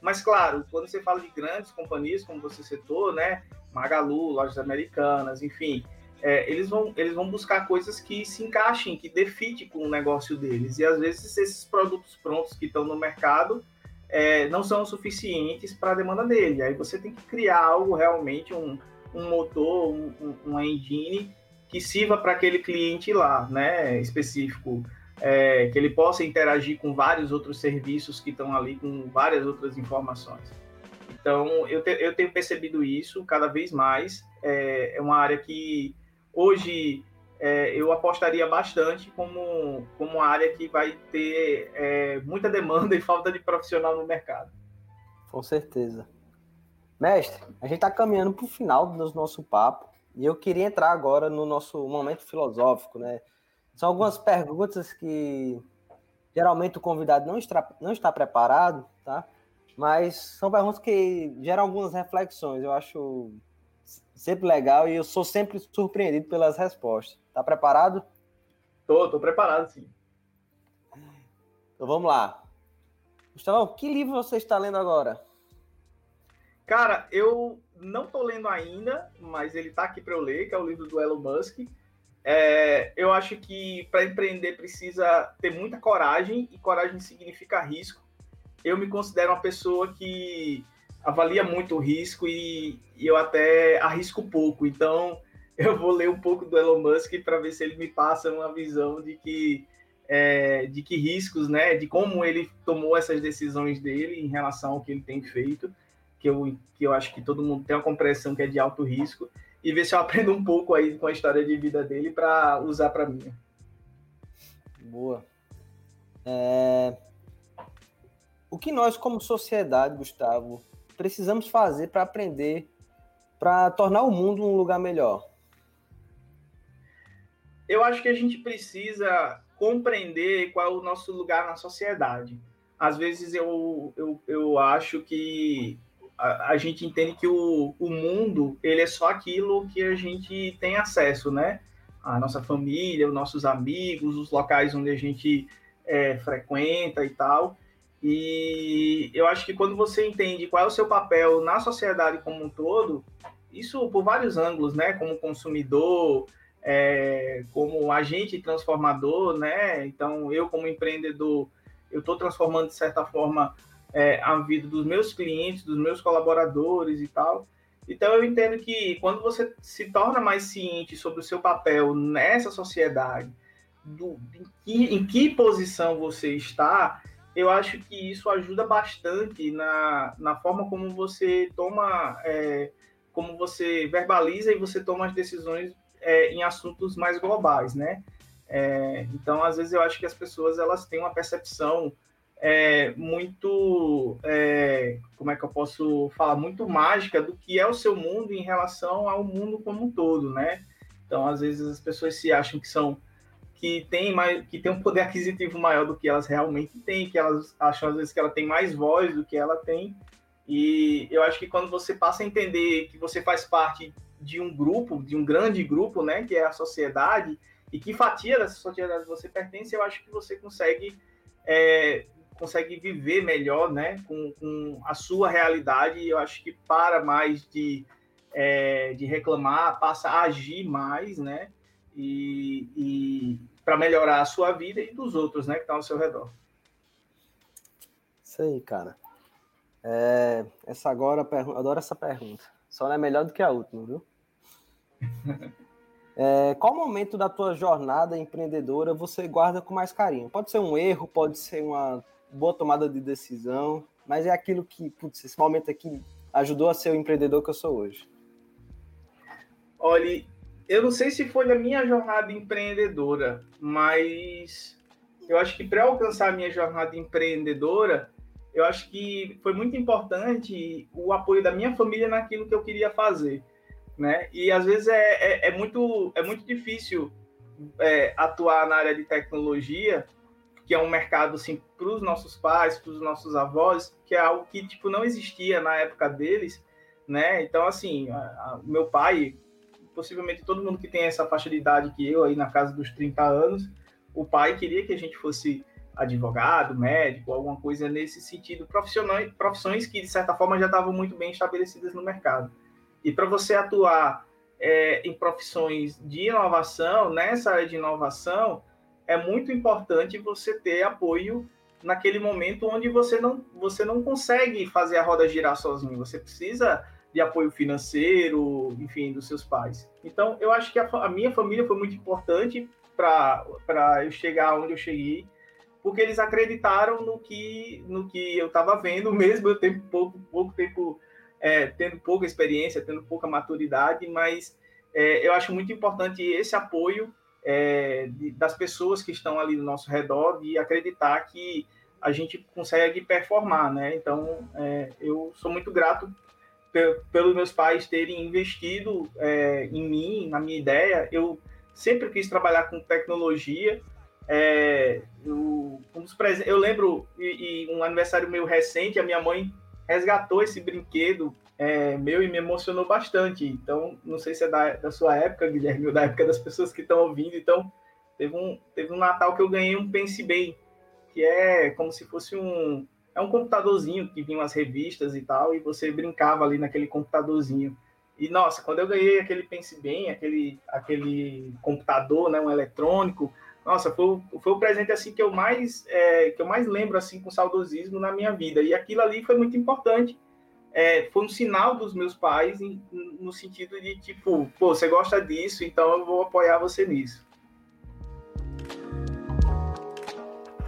Mas, claro, quando você fala de grandes companhias, como você citou, né, Magalu, lojas americanas, enfim, é, eles, vão, eles vão buscar coisas que se encaixem, que defite com o negócio deles. E, às vezes, esses produtos prontos que estão no mercado é, não são suficientes para a demanda dele. Aí você tem que criar algo realmente, um, um motor, um, um, uma engine que sirva para aquele cliente lá, né, específico, é, que ele possa interagir com vários outros serviços que estão ali com várias outras informações. Então, eu, te, eu tenho percebido isso cada vez mais. É, é uma área que hoje é, eu apostaria bastante como, como uma área que vai ter é, muita demanda <laughs> e falta de profissional no mercado. Com certeza. Mestre, a gente está caminhando para o final do nosso papo e eu queria entrar agora no nosso momento filosófico, né? São algumas perguntas que geralmente o convidado não está, não está preparado, tá? Mas são perguntas que geram algumas reflexões. Eu acho sempre legal e eu sou sempre surpreendido pelas respostas. Tá preparado? Tô, tô preparado, sim. Então vamos lá. Gustavão, que livro você está lendo agora? Cara, eu não tô lendo ainda, mas ele tá aqui para eu ler, que é o livro do Elon Musk. É, eu acho que para empreender precisa ter muita coragem, e coragem significa risco. Eu me considero uma pessoa que avalia muito o risco e, e eu até arrisco pouco. Então, <laughs> eu vou ler um pouco do Elon Musk para ver se ele me passa uma visão de que é, de que riscos, né, de como ele tomou essas decisões dele em relação ao que ele tem feito, que eu, que eu acho que todo mundo tem uma compreensão que é de alto risco, e ver se eu <laughs> aprendo um pouco aí com a história de vida dele para usar para mim. Boa. É... O que nós, como sociedade, Gustavo, precisamos fazer para aprender, para tornar o mundo um lugar melhor? eu acho que a gente precisa compreender qual é o nosso lugar na sociedade. Às vezes eu, eu, eu acho que a, gente entende que o, o mundo ele é só aquilo que a gente tem acesso, né? A nossa família, os nossos amigos, os locais onde a gente é, frequenta e tal. E eu acho que quando você entende qual é o seu papel na sociedade como um todo, isso por vários ângulos, né? Como consumidor, é, como agente transformador, né? Então, eu como empreendedor, eu estou transformando de certa forma é, a vida dos meus clientes, dos meus colaboradores e tal. Então, eu entendo que quando você se torna mais ciente sobre o seu papel nessa sociedade, do, em, que, em que posição você está, eu acho que isso ajuda bastante na, na forma como você toma, é, como você verbaliza e você toma as decisões é, em assuntos mais globais, né? É, então, às vezes eu acho que as pessoas elas têm uma percepção é, muito, é, como é que eu posso falar, muito mágica do que é o seu mundo em relação ao mundo como um todo, né? Então, às vezes as pessoas se acham que são que tem mais, que tem um poder aquisitivo maior do que elas realmente têm, que elas acham às vezes que ela tem mais voz do que ela tem. E eu acho que quando você passa a entender que você faz parte de um grupo, de um grande grupo, né, que é a sociedade, e que fatia dessa sociedade você pertence, eu acho que você consegue é, consegue viver melhor, né, com, com, a sua realidade, e eu acho que para mais de, é, de reclamar, passa a agir mais, né, e, e para melhorar a sua vida e dos outros, né, que estão ao seu redor. Isso aí, cara. É, essa agora, adoro essa pergunta. Só não é melhor do que a última, viu? <laughs> É, qual momento da tua jornada empreendedora você guarda com mais carinho? Pode ser um erro, pode ser uma boa tomada de decisão, mas é aquilo que, putz, esse momento aqui ajudou a ser o empreendedor que eu sou hoje. Olha, eu não sei se foi a minha jornada empreendedora, mas eu acho que para alcançar a minha jornada empreendedora, eu acho que foi muito importante o apoio da minha família naquilo que eu queria fazer né? E às vezes é, é, é muito, é muito difícil é, atuar na área de tecnologia, que é um mercado assim para os nossos pais, para os nossos avós, que é algo que tipo não existia na época deles, né? Então assim, o meu pai, possivelmente todo mundo que tem essa faixa de idade que eu aí na casa dos 30 anos, o pai queria que a gente fosse advogado, médico, alguma coisa nesse sentido, profissionais, profissões que de certa forma já estavam muito bem estabelecidas no mercado. E para você atuar é, em profissões de inovação, nessa área de inovação, é muito importante você ter apoio naquele momento onde você não, você não consegue fazer a roda girar sozinho. Você precisa de apoio financeiro, enfim, dos seus pais. Então, eu acho que a, a minha família foi muito importante para eu chegar onde eu cheguei, porque eles acreditaram no que, no que eu estava vendo, <laughs> mesmo eu tenho pouco, pouco tempo é, tendo pouca experiência, tendo pouca maturidade, mas é, eu acho muito importante esse apoio é, de, das pessoas que estão ali no nosso redor, de acreditar que a gente consegue performar, né? Então, é, eu sou muito grato pelos meus pais terem investido é, em mim, na minha ideia. Eu sempre quis trabalhar com tecnologia. É, eu, um eu lembro, e, e, um aniversário meu recente, a minha mãe resgatou esse brinquedo é, meu e me emocionou bastante. Então, não sei se é da, da sua época, Guilherme, ou da época das pessoas que estão ouvindo. Então, teve um, teve um Natal que eu ganhei um Pense Bem, que é como se fosse um, é um computadorzinho que vinha as revistas e tal, e você brincava ali naquele computadorzinho. E nossa, quando eu ganhei aquele Pense Bem, aquele, aquele computador, né, um eletrônico, nossa, foi, foi o presente assim que eu mais é, que eu mais lembro assim com saudosismo na minha vida. E aquilo ali foi muito importante. É, foi um sinal dos meus pais em, no sentido de tipo, pô, você gosta disso, então eu vou apoiar você nisso.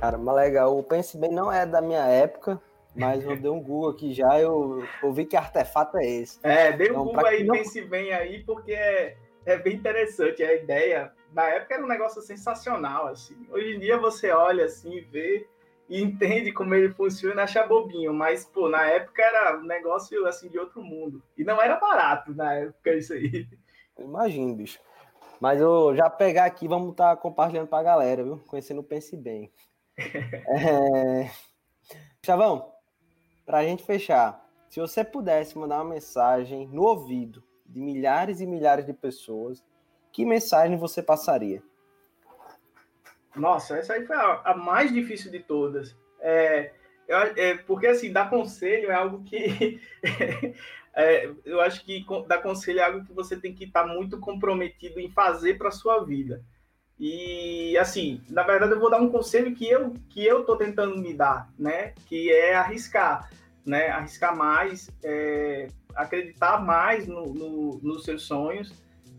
Cara, mas legal. O Pense Bem não é da minha época, mas eu dei um Google aqui já, eu, eu vi que artefato é esse. É, dei um então, Google aí, não... Pense Bem aí, porque é, é bem interessante a ideia. Na época era um negócio sensacional, assim. Hoje em dia você olha assim, vê e entende como ele funciona, acha bobinho, mas, pô, na época era um negócio, assim, de outro mundo. E não era barato na época isso aí. Imagino, bicho. Mas eu já pegar aqui, vamos estar tá compartilhando pra galera, viu? Conhecendo o Pense Bem <laughs> é... Chavão, para a gente fechar, se você pudesse mandar uma mensagem no ouvido de milhares e milhares de pessoas, que mensagem você passaria? Nossa, essa aí foi a, a mais difícil de todas. É, é, porque, assim, dar conselho é algo que. <laughs> é, eu acho que dar conselho é algo que você tem que estar muito comprometido em fazer para sua vida. E assim, na verdade eu vou dar um conselho que eu que eu tô tentando me dar, né? Que é arriscar, né? Arriscar mais, é, acreditar mais no, no, nos seus sonhos.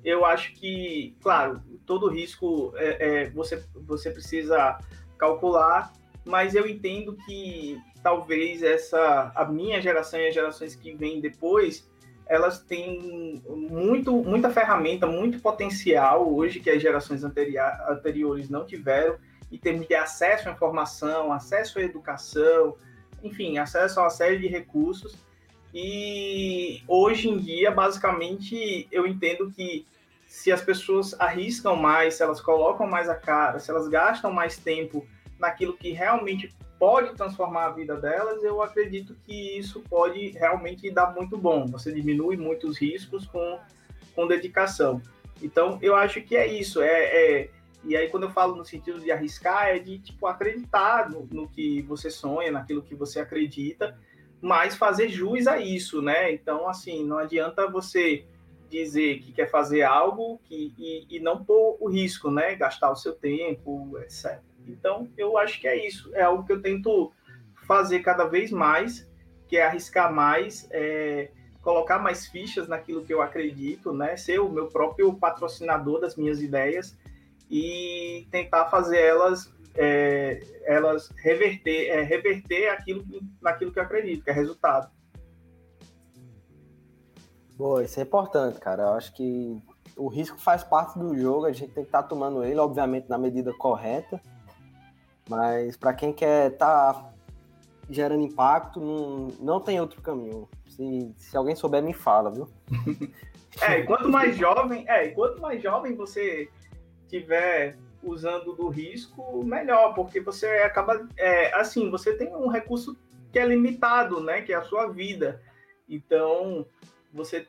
Eu acho que, claro, todo risco é, é, você você precisa calcular, mas eu entendo que talvez essa a minha geração e as gerações que vêm depois elas têm muito, muita ferramenta, muito potencial hoje que as gerações anteriores não tiveram, em termos de acesso à informação, acesso à educação, enfim, acesso a uma série de recursos. E hoje em dia, basicamente, eu entendo que se as pessoas arriscam mais, se elas colocam mais a cara, se elas gastam mais tempo naquilo que realmente pode transformar a vida delas, eu acredito que isso pode realmente dar muito bom. Você diminui muitos riscos com, com dedicação. Então, eu acho que é isso. É, é, e aí, quando eu falo no sentido de arriscar, é de tipo, acreditar no, no que você sonha, naquilo que você acredita, mas fazer jus a isso, né? Então, assim, não adianta você dizer que quer fazer algo que, e, e não pôr o risco, né? Gastar o seu tempo, etc. Então, eu acho que é isso. É algo que eu tento fazer cada vez mais, que é arriscar mais, é, colocar mais fichas naquilo que eu acredito, né? Ser o meu próprio patrocinador das minhas ideias e tentar fazer elas, é, elas reverter, é, reverter aquilo naquilo que eu acredito, que é resultado. Boa, isso é importante, cara. Eu acho que o risco faz parte do jogo, a gente tem que estar tá tomando ele, obviamente, na medida correta mas para quem quer estar tá gerando impacto, não, não tem outro caminho. Se, se alguém souber, me fala, viu? <laughs> é, e quanto mais jovem, é, quanto mais jovem você tiver usando do risco, melhor, porque você acaba, é, assim, você tem um recurso que é limitado, né, que é a sua vida. Então, você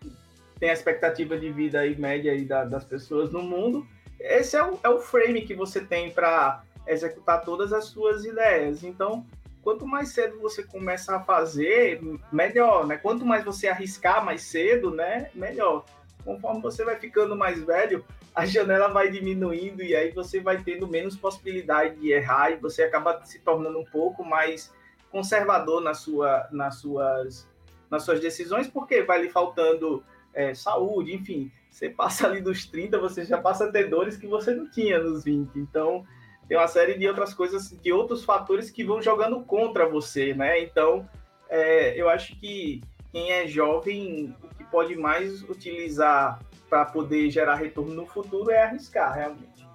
tem a expectativa de vida aí média aí da, das pessoas no mundo. Esse é o, é o frame que você tem para executar todas as suas ideias. Então, quanto mais cedo você começa a fazer, melhor, né? Quanto mais você arriscar mais cedo, né? Melhor. Conforme você vai ficando mais velho, a janela vai diminuindo e aí você vai tendo menos possibilidade de errar e você acaba se tornando um pouco mais conservador na sua, nas, suas, nas suas decisões, porque vai lhe faltando é, saúde, enfim. Você passa ali dos 30, você já passa a ter dores que você não tinha nos 20. Então, tem uma série de outras coisas, de outros fatores que vão jogando contra você, né? Então, é, eu acho que quem é jovem, o que pode mais utilizar para poder gerar retorno no futuro é arriscar, realmente.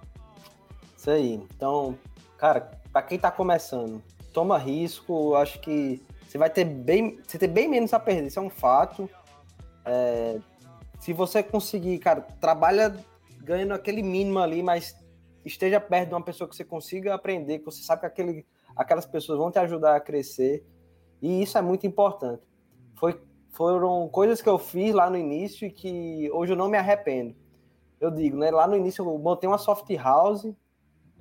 Isso aí. Então, cara, para quem tá começando, toma risco. Acho que você vai ter bem, você ter bem menos a perder. Isso é um fato. É, se você conseguir, cara, trabalha ganhando aquele mínimo ali, mas esteja perto de uma pessoa que você consiga aprender, que você sabe que aquele, aquelas pessoas vão te ajudar a crescer. E isso é muito importante. Foi, foram coisas que eu fiz lá no início e que hoje eu não me arrependo. Eu digo, né? Lá no início eu montei uma soft house,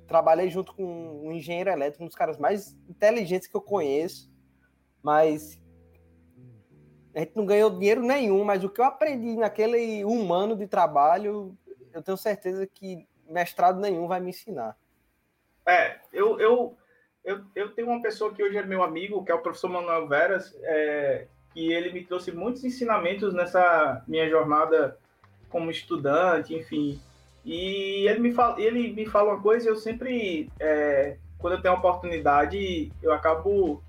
trabalhei junto com um engenheiro elétrico, um dos caras mais inteligentes que eu conheço, mas a gente não ganhou dinheiro nenhum, mas o que eu aprendi naquele um ano de trabalho, eu tenho certeza que mestrado nenhum vai me ensinar. É, eu, eu, eu, eu tenho uma pessoa que hoje é meu amigo, que é o professor Manuel Veras, é, que ele me trouxe muitos ensinamentos nessa minha jornada como estudante, enfim. E ele me fala, ele me fala uma coisa, eu sempre, é, quando eu tenho a oportunidade, eu acabo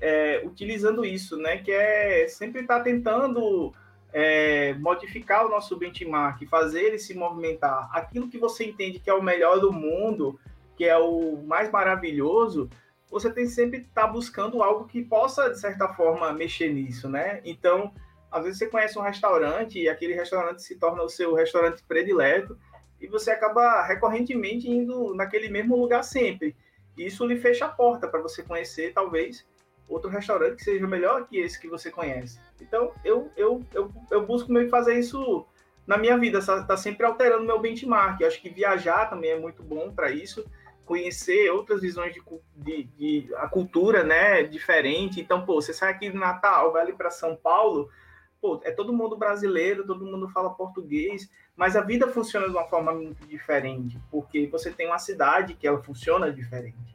é, utilizando isso, né? Que é sempre estar tá tentando é, modificar o nosso benchmark, fazer ele se movimentar. Aquilo que você entende que é o melhor do mundo, que é o mais maravilhoso, você tem sempre estar tá buscando algo que possa, de certa forma, mexer nisso, né? Então, às vezes você conhece um restaurante e aquele restaurante se torna o seu restaurante predileto e você acaba recorrentemente indo naquele mesmo lugar sempre. Isso lhe fecha a porta para você conhecer, talvez, outro restaurante que seja melhor que esse que você conhece. Então, eu, eu, eu, eu busco meio fazer isso na minha vida, está sempre alterando meu benchmark. Eu acho que viajar também é muito bom para isso, conhecer outras visões de, de, de, a cultura, né, diferente. Então, pô, você sai aqui de Natal, vai ali para São Paulo, pô, é todo mundo brasileiro, todo mundo fala português, mas a vida funciona de uma forma muito diferente, porque você tem uma cidade que ela funciona diferente.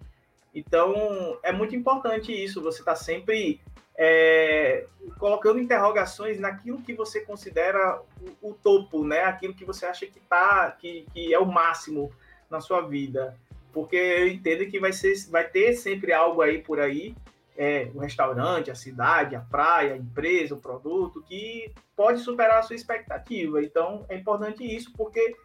Então, é muito importante isso, você está sempre é, colocando interrogações naquilo que você considera o, o, topo, né? Aquilo que você acha que tá, que, que é o máximo na sua vida. Porque eu entendo que vai, ser, vai ter sempre algo aí por aí, é, o restaurante, a cidade, a praia, a empresa, o produto, que pode superar a sua expectativa. Então, é importante isso, porque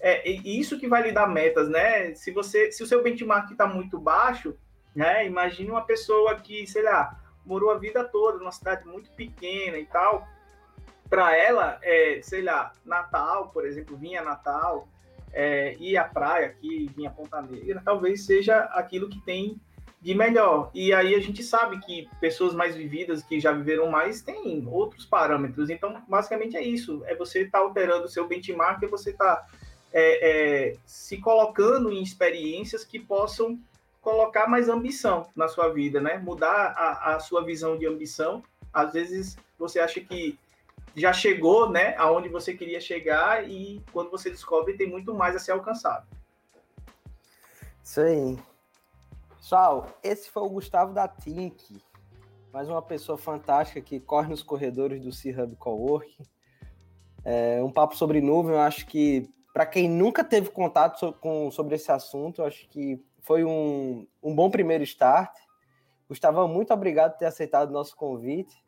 é, isso que vai lhe dar metas, né? Se você, se o seu benchmark está muito baixo, né? Imagine uma pessoa que, sei lá, morou a vida toda numa cidade muito pequena e tal. Para ela, é, sei lá, Natal, por exemplo, vinha Natal, é, ir à praia aqui, vinha Ponta Negra, talvez seja aquilo que tem de melhor. E aí a gente sabe que pessoas mais vividas, que já viveram mais, têm outros parâmetros. Então, basicamente é isso. É você estar tá alterando o seu benchmark, é você estar tá é, é, se colocando em experiências que possam colocar mais ambição na sua vida, né? Mudar a, a sua visão de ambição. Às vezes você acha que já chegou, né, aonde você queria chegar e quando você descobre tem muito mais a ser alcançado. Isso aí. Pessoal, esse foi o Gustavo da Tink, mais uma pessoa fantástica que corre nos corredores do C-Hub Coworking. É, um papo sobre nuvem, eu acho que para quem nunca teve contato so, com, sobre esse assunto, acho que foi um, um bom primeiro start. Gustavo, muito obrigado por ter aceitado o nosso convite.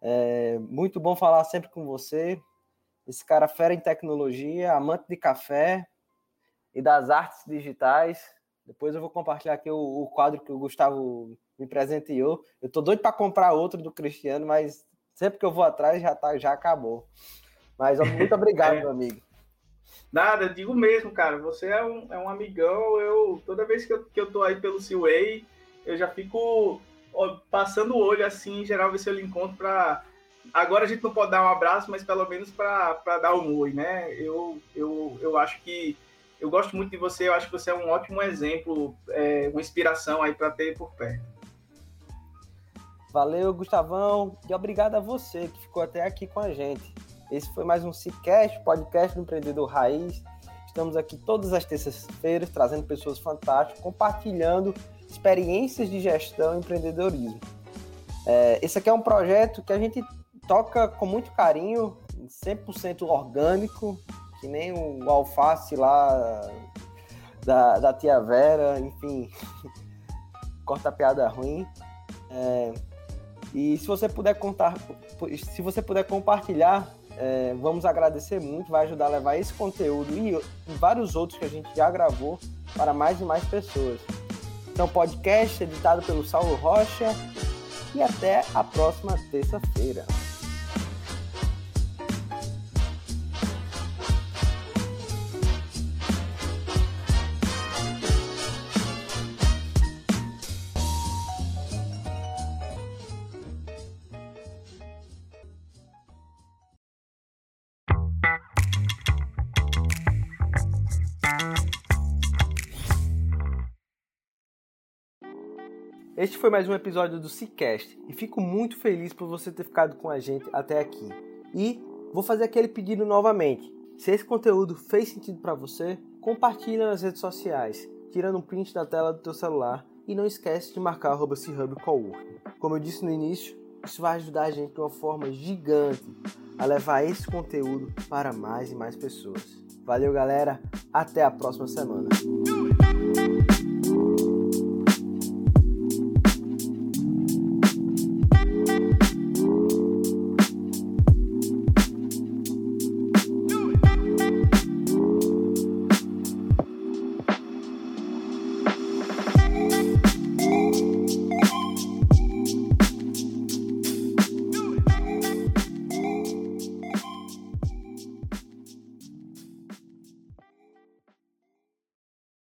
É muito bom falar sempre com você. Esse cara fera em tecnologia, amante de café e das artes digitais. Depois eu vou compartilhar aqui o, o quadro que o Gustavo me presenteou. Eu tô doido para comprar outro do Cristiano, mas sempre que eu vou atrás já tá, já acabou. Mas muito <laughs> obrigado, é. meu amigo. Nada, digo mesmo, cara. Você é um, é um amigão. Eu, toda vez que eu, que eu tô aí pelo Seaway, eu já fico ó, passando o olho assim, em geral, ver se eu lhe encontro pra. Agora a gente não pode dar um abraço, mas pelo menos para dar um oi, né? Eu, eu, eu acho que. Eu gosto muito de você, eu acho que você é um ótimo exemplo, é, uma inspiração aí para ter por perto. Valeu, Gustavão, e obrigado a você que ficou até aqui com a gente. Esse foi mais um Cicast, podcast do Empreendedor Raiz. Estamos aqui todas as terças-feiras trazendo pessoas fantásticas, compartilhando experiências de gestão e empreendedorismo. É, esse aqui é um projeto que a gente toca com muito carinho, 100% orgânico, que nem o alface lá da, da tia Vera, enfim, <laughs> corta piada ruim. É, e se você puder contar, se você puder compartilhar é, vamos agradecer muito, vai ajudar a levar esse conteúdo e, e vários outros que a gente já gravou para mais e mais pessoas. Então, podcast editado pelo Saulo Rocha e até a próxima terça-feira. Este foi mais um episódio do Cicast e fico muito feliz por você ter ficado com a gente até aqui. E vou fazer aquele pedido novamente. Se esse conteúdo fez sentido para você, compartilha nas redes sociais, tirando um print da tela do teu celular e não esquece de marcar Coworking. Como eu disse no início, isso vai ajudar a gente de uma forma gigante a levar esse conteúdo para mais e mais pessoas. Valeu, galera. Até a próxima semana.